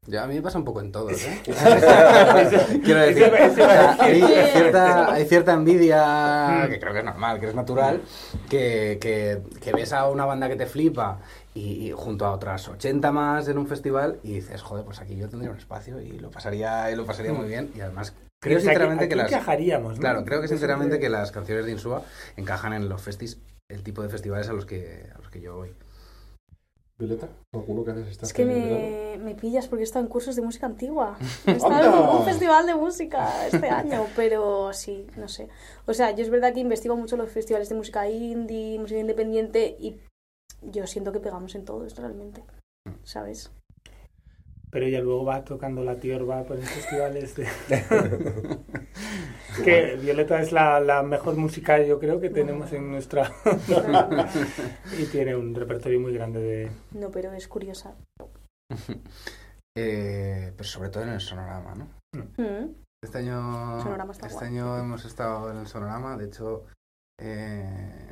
Ya, a mí me pasa un poco en todos, ¿eh? *laughs* Quiero decir, o sea, hay, cierta, hay cierta envidia, Mm. que creo que es normal, que es natural, que, que, que ves a una banda que te flipa y, y junto a otras 80 más en un festival y dices, joder, pues aquí yo tendría un espacio y lo pasaría, y lo pasaría muy bien. Y además, creo O sea, sinceramente aquí que las... encajaríamos, ¿no? Claro, creo que sinceramente que las canciones de Insúa encajan en los festis, el tipo de festivales a los que, a los que yo voy. Violeta, ¿alguno que estado Es que me, me pillas porque he estado en cursos de música antigua. *laughs* He estado en un festival de música este año, pero sí, no sé. O sea, yo es verdad que investigo mucho los festivales de música indie, música independiente y yo siento que pegamos en todos realmente, ¿sabes? Pero ella luego va tocando la tiorba por los festivales de... *laughs* que Violeta es la, la mejor música yo creo que tenemos en nuestra... *laughs* y tiene un repertorio muy grande de... No, pero es curiosa. *laughs* Eh, pero sobre todo en el sonorama, ¿no? Mm. Este año, Sonorama está este guay. año hemos estado en el Sonorama, de hecho eh,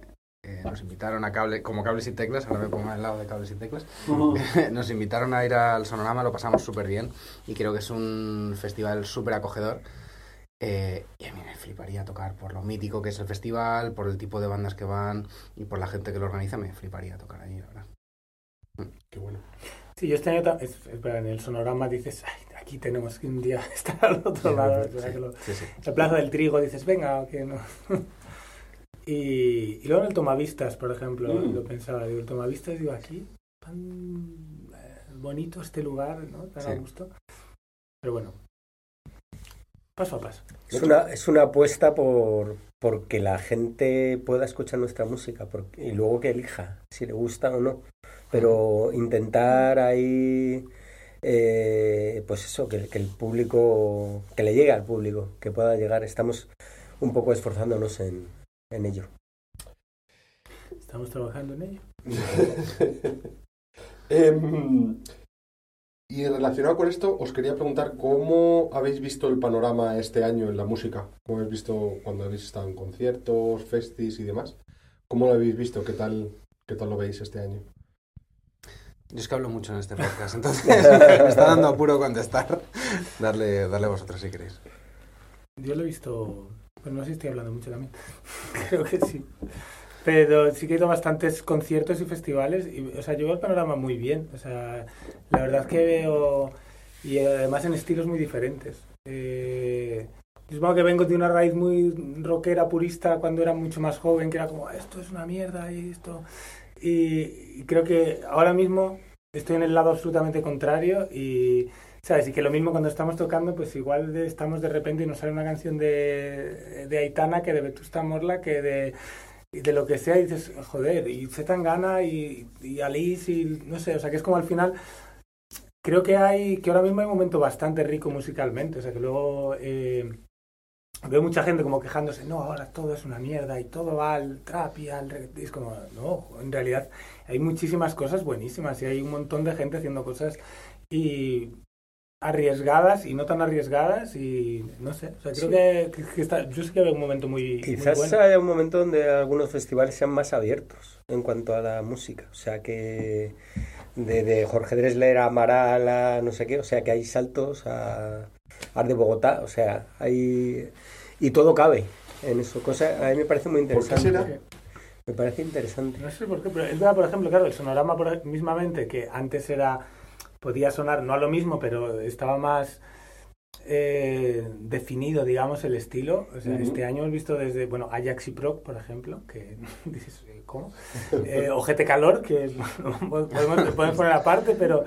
eh, nos invitaron a cable, como cables y teclas, ahora me pongo al lado de cables y teclas, *laughs* nos invitaron a ir al Sonorama, lo pasamos súper bien y creo que es un festival súper acogedor. eh, y a mí me fliparía tocar por lo mítico que es el festival, por el tipo de bandas que van y por la gente que lo organiza, me fliparía tocar allí, la verdad. Qué bueno. Sí, yo este año es- en el sonorama dices, "Ay, aquí tenemos que un día *laughs* estar al otro lado. es verdad que lo- Sí, sí. La Plaza del Trigo dices, venga, que no. *laughs* y, y luego en el Tomavistas, por ejemplo, Mm. lo pensaba, digo, el Tomavistas, digo, aquí, tan eh, bonito este lugar, ¿no? Tan a Sí. gusto. Pero bueno, paso a paso. Es una, es una apuesta por porque la gente pueda escuchar nuestra música por- y luego que elija si le gusta o no. Pero intentar ahí, eh, pues eso, que, que el público, que le llegue al público, que pueda llegar. Estamos un poco esforzándonos en, en ello. Estamos trabajando en ello. *laughs* Em, y relacionado con esto, os quería preguntar cómo habéis visto el panorama este año en la música. ¿Cómo habéis visto cuando habéis estado en conciertos, festis y demás? ¿Cómo lo habéis visto? ¿Qué tal, qué tal lo veis este año? Yo es que hablo mucho en este podcast, entonces me está dando apuro contestar. *laughs* Darle, darle vosotros si queréis. Yo lo he visto, pues no sé si estoy hablando mucho también. *laughs* Creo que sí. Pero sí que he ido a bastantes conciertos y festivales. Y, o sea, veo el panorama muy bien. O sea, la verdad que veo. Y además en estilos muy diferentes. Eh, yo supongo que vengo de una raíz muy rockera, purista, cuando era mucho más joven, que era como, esto es una mierda y esto. Y, y creo que ahora mismo estoy en el lado absolutamente contrario y. ¿Sabes? Y que lo mismo cuando estamos tocando, pues igual de- estamos de repente y nos sale una canción de, de Aitana que de Vetusta Morla, que de, de lo que sea, y dices, joder, y Zetangana y, y Alice, y no sé, o sea, que es como al final. Creo que hay, que ahora mismo hay un momento bastante rico musicalmente, o sea, que luego eh, veo mucha gente como quejándose, no, ahora todo es una mierda y todo va al trap y al reggaetón. Es como, no, en realidad hay muchísimas cosas buenísimas y hay un montón de gente haciendo cosas y arriesgadas y no tan arriesgadas y no sé, o sea, creo Sí. que, que- que está, yo sí que veo un momento muy, muy Quizás bueno. haya un momento donde algunos festivales sean más abiertos en cuanto a la música. O sea que de, de Jorge Dresler a Amaral a no sé qué, o sea que hay saltos a Art de Bogotá, o sea, hay... Y todo cabe en eso, cosa a mí me parece muy ¿Por qué interesante. será? Me parece interesante. No sé por qué, pero es verdad, por ejemplo, claro, el sonorama por, mismamente, que antes era, podía sonar no a lo mismo, pero estaba más eh, definido, digamos, el estilo. O sea, este año hemos visto desde, bueno, Ajax y Proc, por ejemplo, que *laughs* dices, ¿cómo? Eh, Ojete Calor, que *laughs* podemos, podemos poner aparte, pero,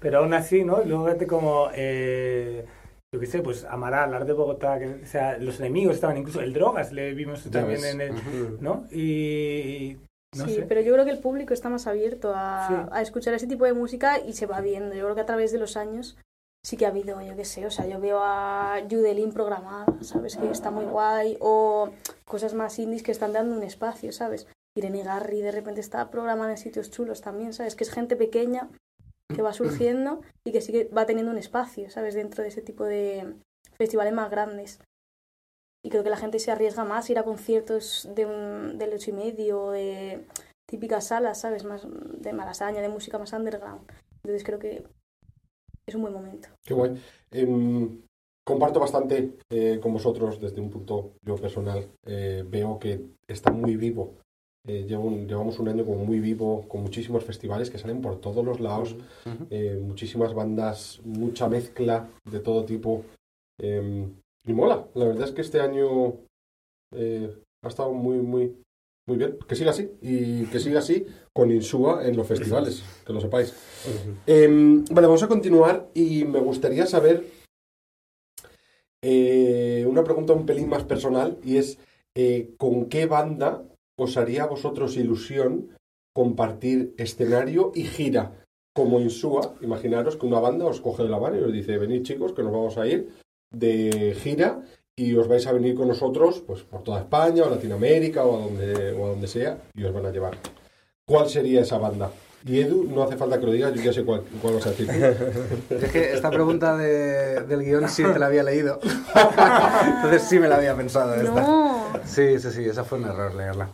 pero aún así, ¿no? Luego vete como... Eh, yo qué sé, pues Amaral, Art de Bogotá, que, o sea, los enemigos estaban incluso, el Drogas le vimos también en el. ¿no? Y, no sí, sé. pero yo creo que el público está más abierto a, Sí. a escuchar ese tipo de música y se va viendo. Yo creo que a través de los años sí que ha habido, yo qué sé, o sea, yo veo a Judelin programada, ¿sabes? Que está muy guay, o cosas más indies que están dando un espacio, ¿sabes? Irene Garri de repente está programada en sitios chulos también, ¿sabes? Que es gente pequeña que va surgiendo y que sí que va teniendo un espacio, ¿sabes? Dentro de ese tipo de festivales más grandes. Y creo que la gente se arriesga más a ir a conciertos de un, del ocho y medio, de típicas salas, ¿sabes? Más de malasaña, de música más underground. Entonces creo que es un buen momento. Qué guay. Em, comparto bastante eh, con vosotros desde un punto yo personal. Eh, veo que está muy vivo. Eh, llevo un- llevamos un año como muy vivo, con muchísimos festivales que salen por todos los lados, eh, muchísimas bandas, mucha mezcla de todo tipo. Eh, y mola, la verdad es que este año eh, ha estado muy, muy, muy bien. Que siga así y que siga así con Insúa en los festivales, que lo sepáis. Em, vale, vamos a continuar y me gustaría saber eh, una pregunta un pelín más personal y es eh, ¿con qué banda os haría a vosotros ilusión compartir escenario y gira? Como Insúa, imaginaros que una banda os coge de la mano y os dice, venid chicos, que nos vamos a ir de gira y os vais a venir con nosotros pues por toda España o Latinoamérica o a donde, o a donde sea y os van a llevar. ¿Cuál sería esa banda? Y Edu, no hace falta que lo digas, yo ya sé cuál, cuál vas a decir. *laughs* Es que esta pregunta de- del guion sí te la había leído. *laughs* Entonces sí me la había pensado esta. No, Sí, sí, sí, esa fue un error leerla.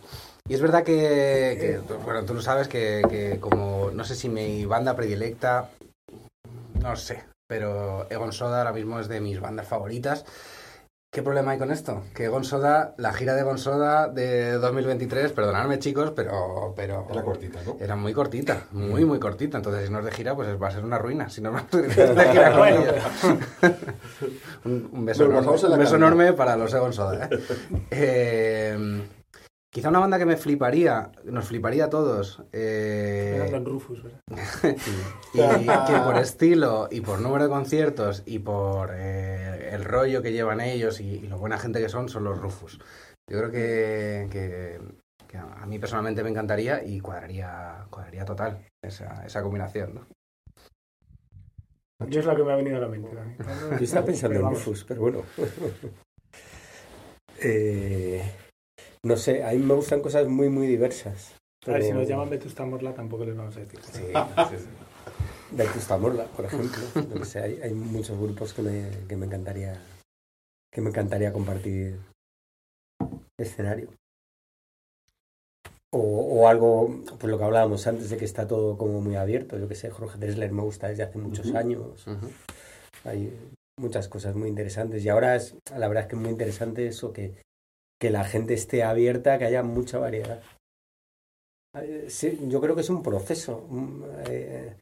Y es verdad que, que, bueno, tú lo sabes que, que como, no sé si mi banda predilecta, no sé, pero Egon Soda ahora mismo es de mis bandas favoritas. ¿Qué problema hay con esto? Que Egon Soda, la gira de Egon Soda de 2023, perdonadme chicos, pero... pero Era cortita, ¿no? Era muy cortita, muy, muy cortita. Entonces, si no es de gira, pues va a ser una ruina. Si no es *laughs* de gira ellos. *laughs* un, un beso, enorme, un beso enorme para los Egon Soda. ¿eh? Eh, *laughs* quizá una banda que me fliparía, nos fliparía a todos. eh, Rufus, ¿verdad? *laughs* y que por estilo y por número de conciertos y por eh, el rollo que llevan ellos y, y lo buena gente que son, son los Rufus. Yo creo que, que- que a mí personalmente me encantaría y cuadraría, cuadraría total esa, esa combinación. ¿no? Yo es lo que me ha venido a la mente. también. Yo estaba pensando en. Rufus, pero bueno. *laughs* Eh, no sé, a mí me gustan cosas muy, muy diversas. A ver, si pero- nos llaman Vetusta Morla tampoco les vamos a decir. Sí, sí, sí. Vetusta Morla, por ejemplo. Yo qué sé, hay, hay muchos grupos que me, que me encantaría que me encantaría compartir escenario. O, o algo, pues lo que hablábamos antes de que está todo como muy abierto. Yo que sé, Jorge Dresler me gusta desde hace muchos años. Hay muchas cosas muy interesantes. Y ahora es, la verdad es que es muy interesante eso, que, que la gente esté abierta, que haya mucha variedad. Eh, sí, yo creo que es un proceso. Mm, eh,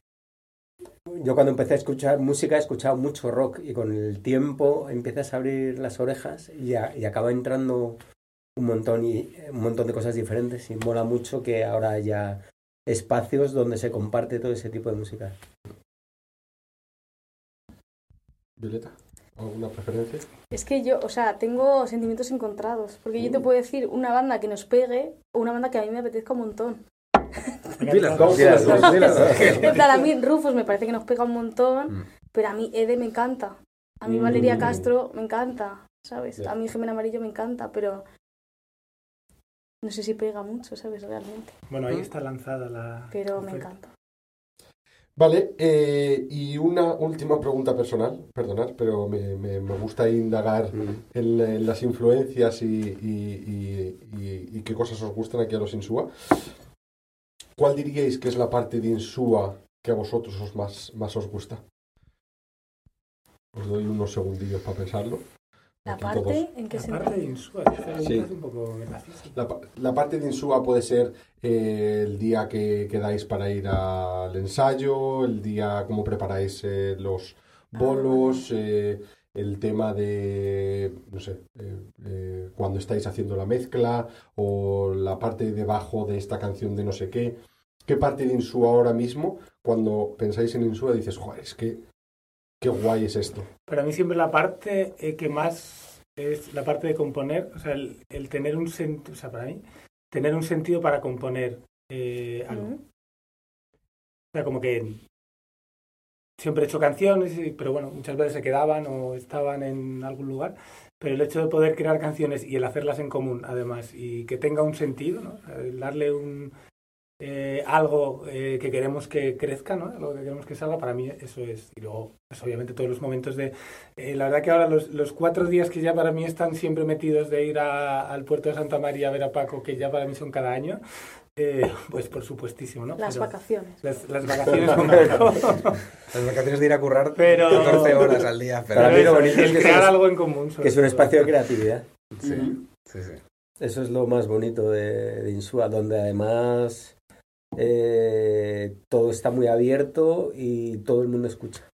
yo cuando empecé a escuchar música he escuchado mucho rock y con el tiempo empiezas a abrir las orejas y, y acaba entrando un montón y un montón de cosas diferentes y mola mucho que ahora haya espacios donde se comparte todo ese tipo de música. Violeta. ¿Alguna preferencia? Es que yo, o sea, tengo sentimientos encontrados. Porque yo te puedo decir una banda que nos pegue o una banda que a mí me apetezca un montón. Dilas, ¿Cómo dilas, se las- dilas. En plan, a mí Rufus me parece que nos pega un montón, Mm. pero a mí Ede me encanta. A mí Mm. Valeria Castro me encanta, ¿sabes? A mí Jimena Amarillo me encanta, pero no sé si pega mucho, ¿sabes? Realmente. Bueno, ahí está lanzada la... Pero me encanta. Vale, eh, y una última pregunta personal, perdonad, pero me, me- me gusta indagar Mm. en, en las influencias y, y- y- y- y qué cosas os gustan aquí a los Insúa. ¿Cuál diríais que es la parte de Insúa que a vosotros os más, más os gusta? Os doy unos segundillos para pensarlo. La parte. ¿en qué La sentido? parte de Sí. un poco metafísica. La, pa- la parte de Insúa puede ser eh, el día que quedáis para ir al ensayo, el día cómo preparáis eh, los bolos, eh, el tema de, no sé, eh, eh, cuando estáis haciendo la mezcla o la parte de debajo de esta canción de no sé qué. ¿Qué parte de Insúa ahora mismo, cuando pensáis en Insúa, dices, joder, es que qué guay es esto? Para mí siempre la parte eh, que más es la parte de componer, o sea, el, el tener un sentido, o sea, para mí, tener un sentido para componer eh, algo. O sea, como que siempre he hecho canciones, y- pero bueno, muchas veces se quedaban o estaban en algún lugar. Pero el hecho de poder crear canciones y el hacerlas en común, además, y que tenga un sentido, ¿no? O sea, el darle un eh, algo eh, que queremos que crezca, ¿no? Algo que queremos que salga, para mí eso es. Y luego, pues obviamente todos los momentos de... eh, la verdad que ahora los, los cuatro días que ya para mí están siempre metidos de ir a- al puerto de Santa María a ver a Paco, que ya para mí son cada año, eh, pues por supuestísimo, ¿no? Las Pero- vacaciones. las, las vacaciones *laughs* con Marco. Las vacaciones de ir a currar Pero- 14 horas al día. Pero Para mí lo bonito el es que crear es- algo en común. sobre Que es un todo. espacio de creatividad. Sí, sí, sí. Eso es lo más bonito de, de Insúa, donde además eh, todo está muy abierto y todo el mundo escucha.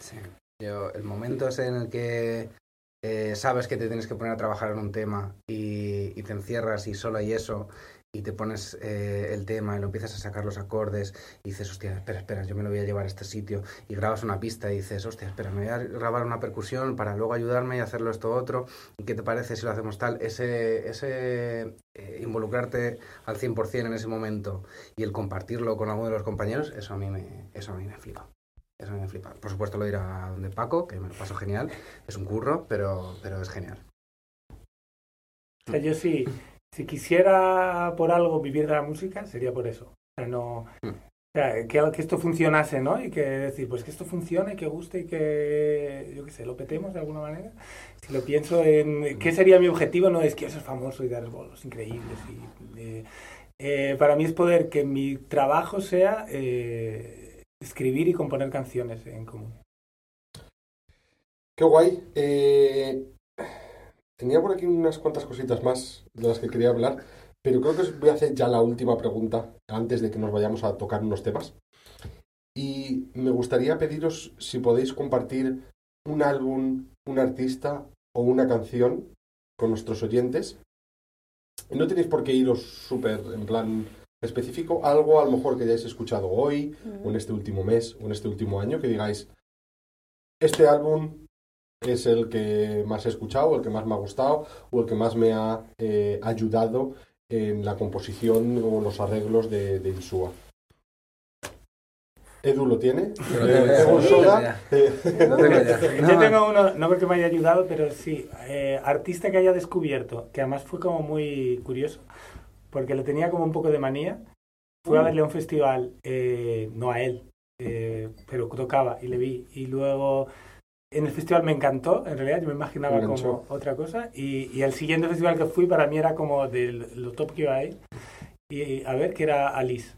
Sí. Yo, el momento es en el que eh, sabes que te tienes que poner a trabajar en un tema y, y te encierras y solo hay eso y te pones eh, el tema y lo empiezas a sacar los acordes y dices, hostia, espera, espera, yo me lo voy a llevar a este sitio y grabas una pista y dices, hostia, espera, me voy a grabar una percusión para luego ayudarme y hacerlo esto otro y qué te parece si lo hacemos tal, ese, eh, involucrarte al 100% en ese momento y el compartirlo con alguno de los compañeros, eso a mí me, eso a mí me flipa. Eso a mí me flipa. Por supuesto lo ir a donde Paco, que me lo paso genial. Es un curro, pero, pero es genial. Yo sí, si quisiera por algo vivir de la música, sería por eso. O sea, no... Mm. O sea, que, que esto funcionase, ¿no? Y que decir, pues que esto funcione, que guste y que, yo qué sé, lo petemos de alguna manera. Si lo pienso en qué sería mi objetivo, no es quiero ser famoso y dar bolos increíbles. Y, eh, eh, para mí es poder que mi trabajo sea eh, escribir y componer canciones en común. Qué guay. Eh, tenía por aquí unas cuantas cositas más de las que quería hablar, pero creo que os voy a hacer ya la última pregunta antes de que nos vayamos a tocar unos temas. Y me gustaría pediros si podéis compartir un álbum, un artista o una canción con nuestros oyentes. No tenéis por qué iros súper en plan específico, algo a lo mejor que hayáis escuchado hoy, Mm. o en este último mes, o en este último año, que digáis, este álbum es el que más he escuchado, el que más me ha gustado, o el que más me ha eh, ayudado en la composición o los arreglos de, de Insúa. Edu lo tiene. Yo lo tengo uno, no porque me haya ayudado, pero sí, eh, artista que haya descubierto, que además fue como muy curioso, porque le tenía como un poco de manía. Fui a Uh. verle a un festival, eh, no a él, eh, pero tocaba y le vi. Y luego en el festival me encantó, en realidad yo me imaginaba como otra cosa. Y, y el siguiente festival que fui para mí era como de lo top que iba a ir. Y a ver, que era Alice.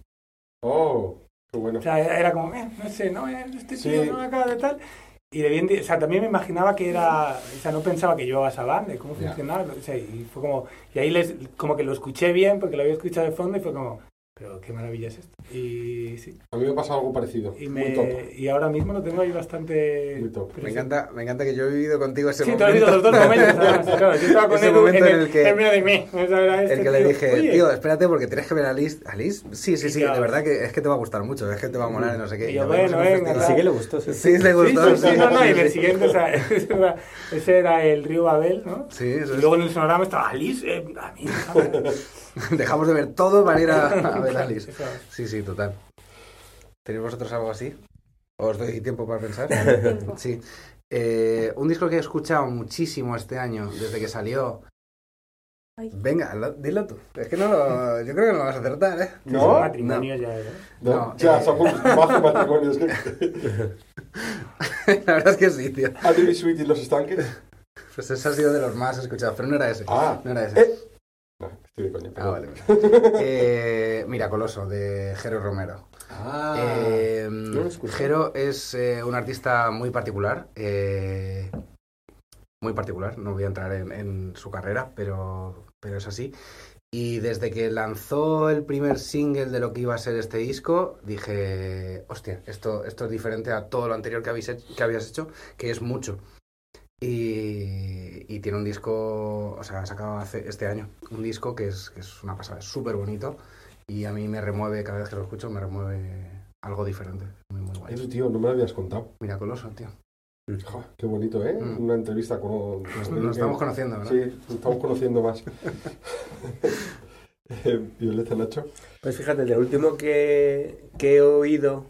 Oh, qué bueno. O sea, era como, eh, no sé, no, Eh, este Sí. tío no me acaba de tal. Y de bien, o sea, también me imaginaba que era, o sea, no pensaba que llevaba esa banda, cómo funcionaba, o sea, y fue como, y ahí les, como que lo escuché bien, porque lo había escuchado de fondo, y fue como, pero qué maravilla es esto. Y sí. A mí me pasa algo parecido. Y, Muy top. me, y ahora mismo lo tengo ahí bastante. Muy top. Me encanta, me encanta que yo he vivido contigo ese Sí, tú has momento. visto los dos momentos. *laughs* además, claro, yo estaba con Ese Edu momento en el, el que- en medio de mí. *laughs* O sea, era este El que le dije, "Oye". tío, espérate porque tienes que ver a Liz. ¿A Liz? Sí, sí, sí, Sí, claro. de verdad que es que te va a gustar mucho, es que te va a molar y no sé qué. Y yo, bueno, en un venga, Y festival. sí que le gustó, sí. Sí, le Sí, gustó, sí, sí, sí. no, no, y sí, el sí. siguiente, o sea, *laughs* ese era- el río Babel, ¿no? Sí, eso Y luego en el sonograma estaba Alice, eh, a mí, déjame". Dejamos de ver todo para ir a, a ver a Liz. Eso. Sí, sí, total. ¿Tenéis vosotros algo así? ¿Os doy tiempo para pensar? *laughs* Tiempo. Sí. Eh, un disco que he escuchado muchísimo este año, desde que salió. Ay. Venga, lo- dilo tú. Es que no lo, yo creo que no lo vas a acertar, ¿eh? ¿No? Matrimonio ya, ¿eh? No, No, ya, eh. somos *laughs* más que matrimonios. que- La verdad es que sí, tío. Adri Sweet y los estanques. Pues ese ha sido de los más escuchados, pero no era ese. Ah, No era ese. eh. Estoy de coña. Ah, vale. Eh, mira, Coloso, de Jero Romero. Ah, Eh, no escuchado. Jero es eh, un artista muy particular. eh, muy particular, no voy a entrar en, en su carrera, pero, pero es así. Y desde que lanzó el primer single de lo que iba a ser este disco, dije, hostia, esto, esto es diferente a todo lo anterior que, habéis hecho- que habías hecho, que es mucho. Y, y tiene un disco, o sea, ha sacado hace, este año un disco que es, que es una pasada, es súper bonito. Y a mí me remueve, cada vez que lo escucho, me remueve algo diferente. Muy, muy guay. Eso, tío, no me lo habías contado. Mira, Coloso, tío. Jo, qué bonito, ¿eh? Mm. Una entrevista con... *laughs* Nos, nos estamos conociendo, ¿no? Sí, nos estamos conociendo más. *laughs* Eh, Violeta Nacho. Pues fíjate, el último que, que he oído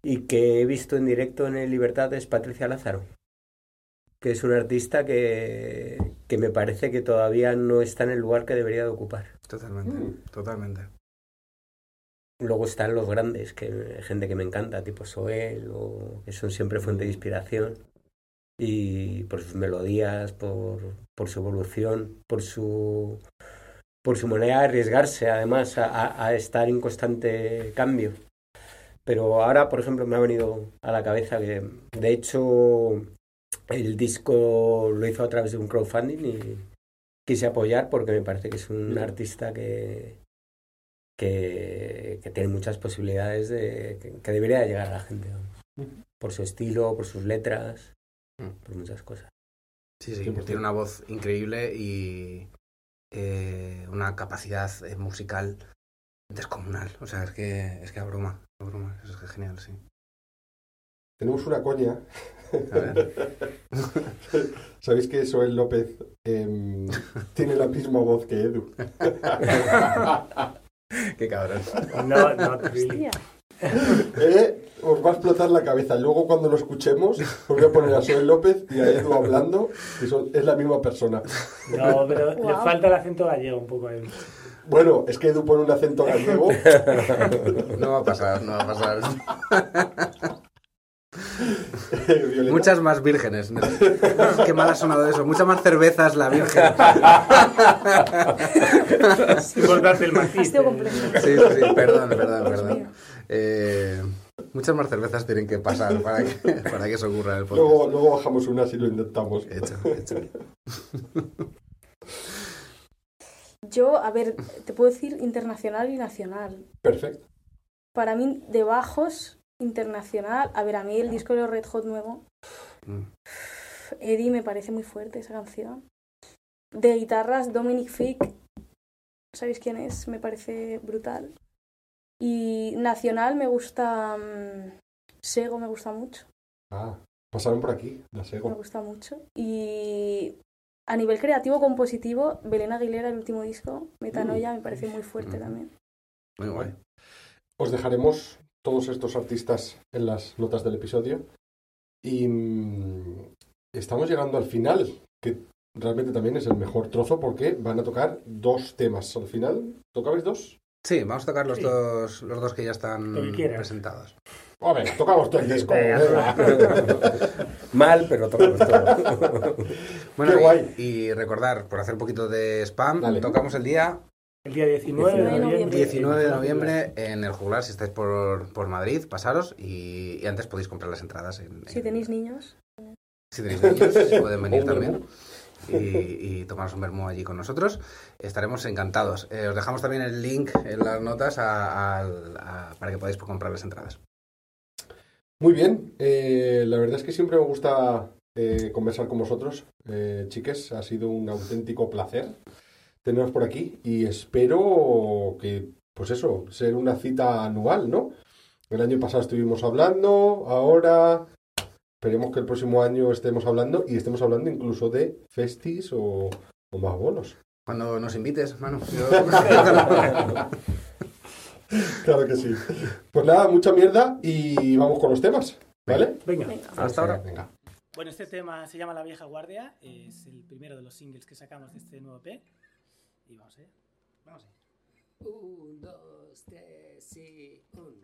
y que he visto en directo en el Libertad es Patricia Lázaro, que es una artista que, que me parece que todavía no está en el lugar que debería de ocupar. Totalmente, Mm. totalmente. Luego están los grandes, que gente que me encanta, tipo Soel, o que son siempre fuente de inspiración. Y por sus melodías, por, por su evolución, por su, por su manera de arriesgarse, además, a, a- a estar en constante cambio. Pero ahora, por ejemplo, me ha venido a la cabeza que, de hecho, el disco lo hizo a través de un crowdfunding y quise apoyar porque me parece que es un artista que, que, que tiene muchas posibilidades de que, que debería de llegar a la gente vamos. por su estilo por sus letras Mm. por muchas cosas Sí, sí, 100%. tiene una voz increíble y eh, una capacidad eh, musical descomunal. O sea, es que, es que abruma, abruma. Eso es que es genial, sí. Tenemos una coña. A ver. *laughs* ¿Sabéis que Soel López em, tiene la misma voz que Edu? *laughs* Qué cabrón. No, no, really. Eh, os va a explotar la cabeza. Luego cuando lo escuchemos, os voy a poner a Soel López y a Edu hablando, y son- es la misma persona. No, pero le falta el acento gallego un poco a él. Bueno, es que Edu pone un acento gallego. *laughs* No va a pasar, no va a pasar. Violeta. Muchas más vírgenes. Qué mal ha sonado eso. Muchas más cervezas la virgen. Importante el matiz. Sí, sí, sí, perdón, perdón, perdón. Eh, muchas más cervezas tienen que pasar para que, para que eso ocurra en el podcast. Luego, luego bajamos unas y lo intentamos. Hecho, hecho. Yo, a ver, te puedo decir internacional y nacional. Perfecto. Para mí, de bajos, internacional. A ver, a mí el disco de los Red Hot nuevo, Mm. Eddie me parece muy fuerte esa canción. De guitarras, Dominic Fick, ¿sabéis quién es? Me parece brutal. Y nacional me gusta. mm, Sego me gusta mucho. Ah, pasaron por aquí, la Me Sego. gusta mucho. Y a nivel creativo, compositivo, Belén Aguilera, el último disco, Metanoia, me parece muy fuerte Mm. también. Muy guay. Os dejaremos todos estos artistas en las notas del episodio. Y mm, estamos llegando al final, que realmente también es el mejor trozo porque van a tocar dos temas. Al final, ¿tocabais dos? Sí, vamos a tocar los, Sí. dos, los dos que ya están presentados. A ver, tocamos todo el disco. Mal pero tocamos todo *laughs* Bueno, Qué y- guay. Y, recordar, por hacer un poquito de spam, Dale. tocamos el día El día 19 de 19 de noviembre. 19 de noviembre en el juglar, si estáis por, por Madrid, pasaros y, y antes podéis comprar las entradas. En, Si en- tenéis niños, si tenéis niños, *laughs* pueden venir también. y, y tomaros un vermú allí con nosotros. Estaremos encantados. Eh, os dejamos también el link en las notas a- para que podáis comprar las entradas. Muy bien, eh, la verdad es que siempre me gusta eh, conversar con vosotros, eh, chiques. Ha sido un auténtico placer teneros por aquí y espero que, pues eso, ser una cita anual, ¿no? El año pasado estuvimos hablando, ahora esperemos que el próximo año estemos hablando y estemos hablando incluso de festis o, o más bonos. Cuando nos invites, Manu. *laughs* Claro que sí. Pues nada, mucha mierda y vamos con los temas, ¿vale? Venga. Venga. Hasta ahora. Venga. Bueno, este tema se llama La Vieja Guardia, es el primero de los singles que sacamos de este nuevo EP. Y vamos a ver. Vamos a ver. Un, dos, tres, sí, un.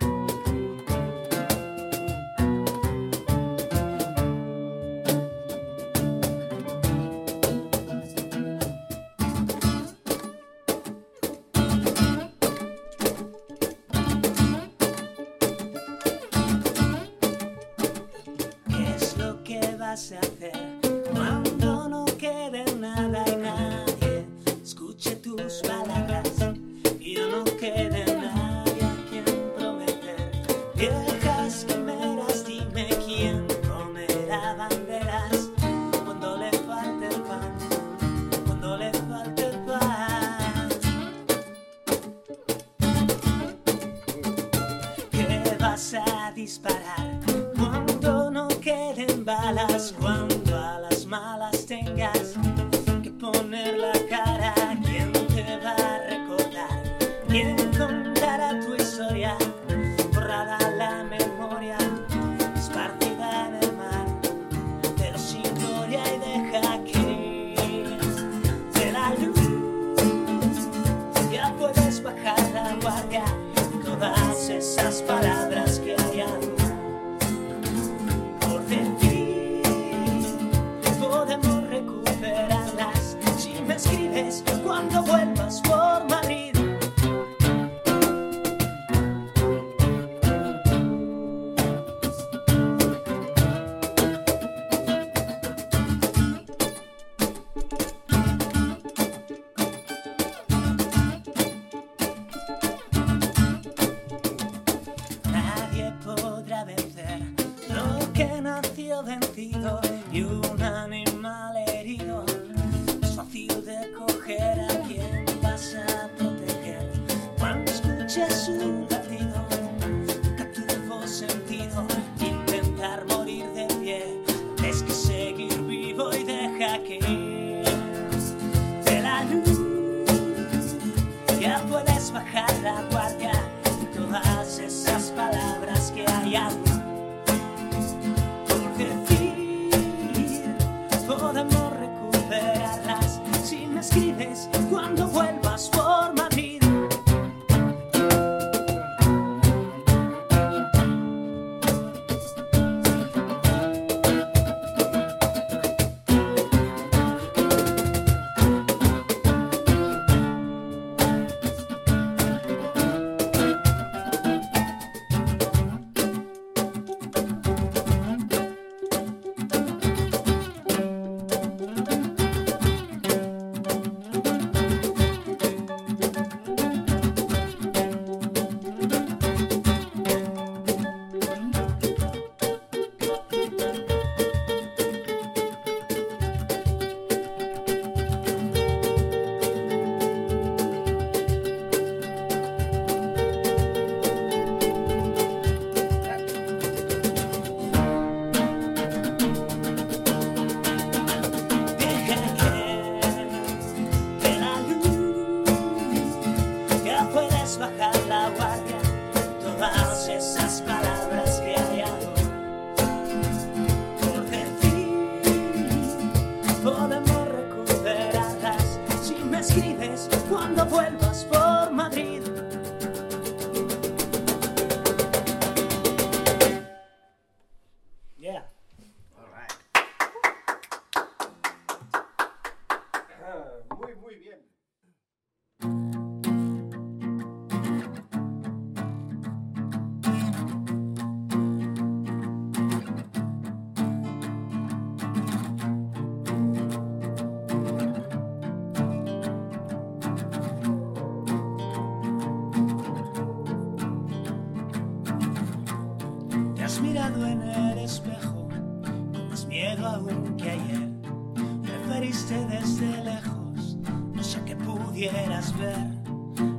¿Qué es disparar. Cuando no queden balas,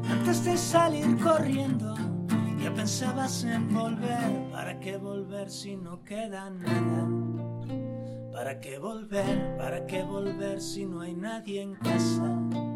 Antes de salir corriendo, ya pensabas en volver. ¿Para qué volver si no queda nada? ¿Para qué volver? ¿Para qué volver si no hay nadie en casa?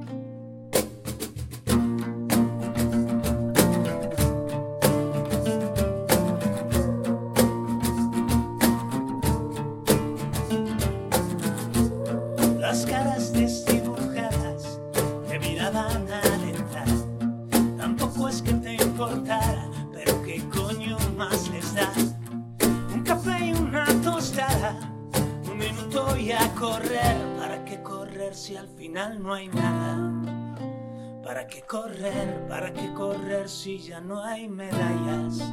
Qué correr? ¿Para qué correr si ya no hay medallas?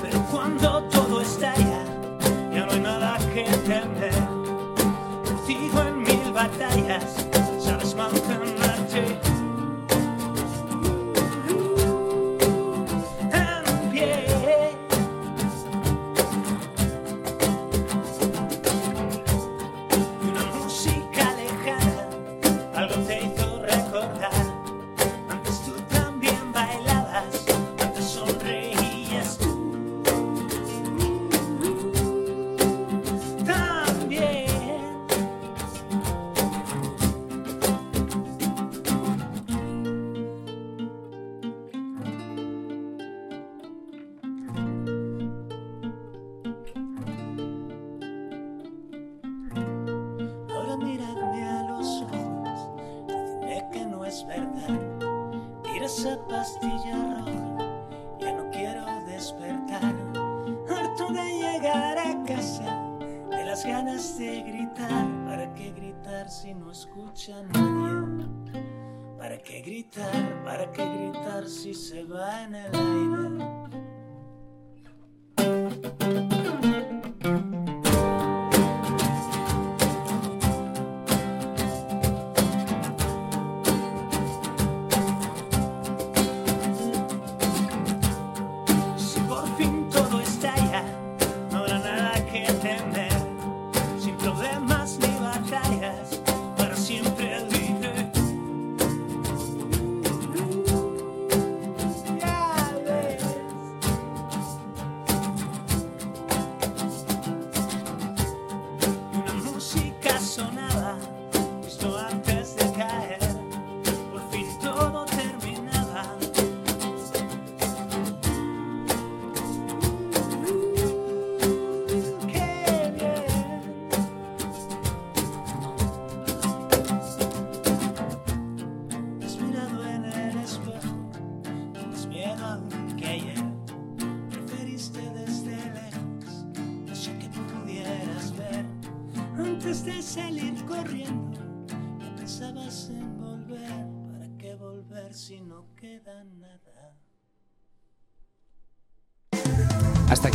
Pero cuando todo estalla, ya no hay nada que temer. Pastilla roja, ya no quiero despertar. Harto de llegar a casa, de las ganas de gritar. ¿Para qué gritar si no escucha nadie? ¿Para qué gritar? ¿Para qué gritar si se va en el aire?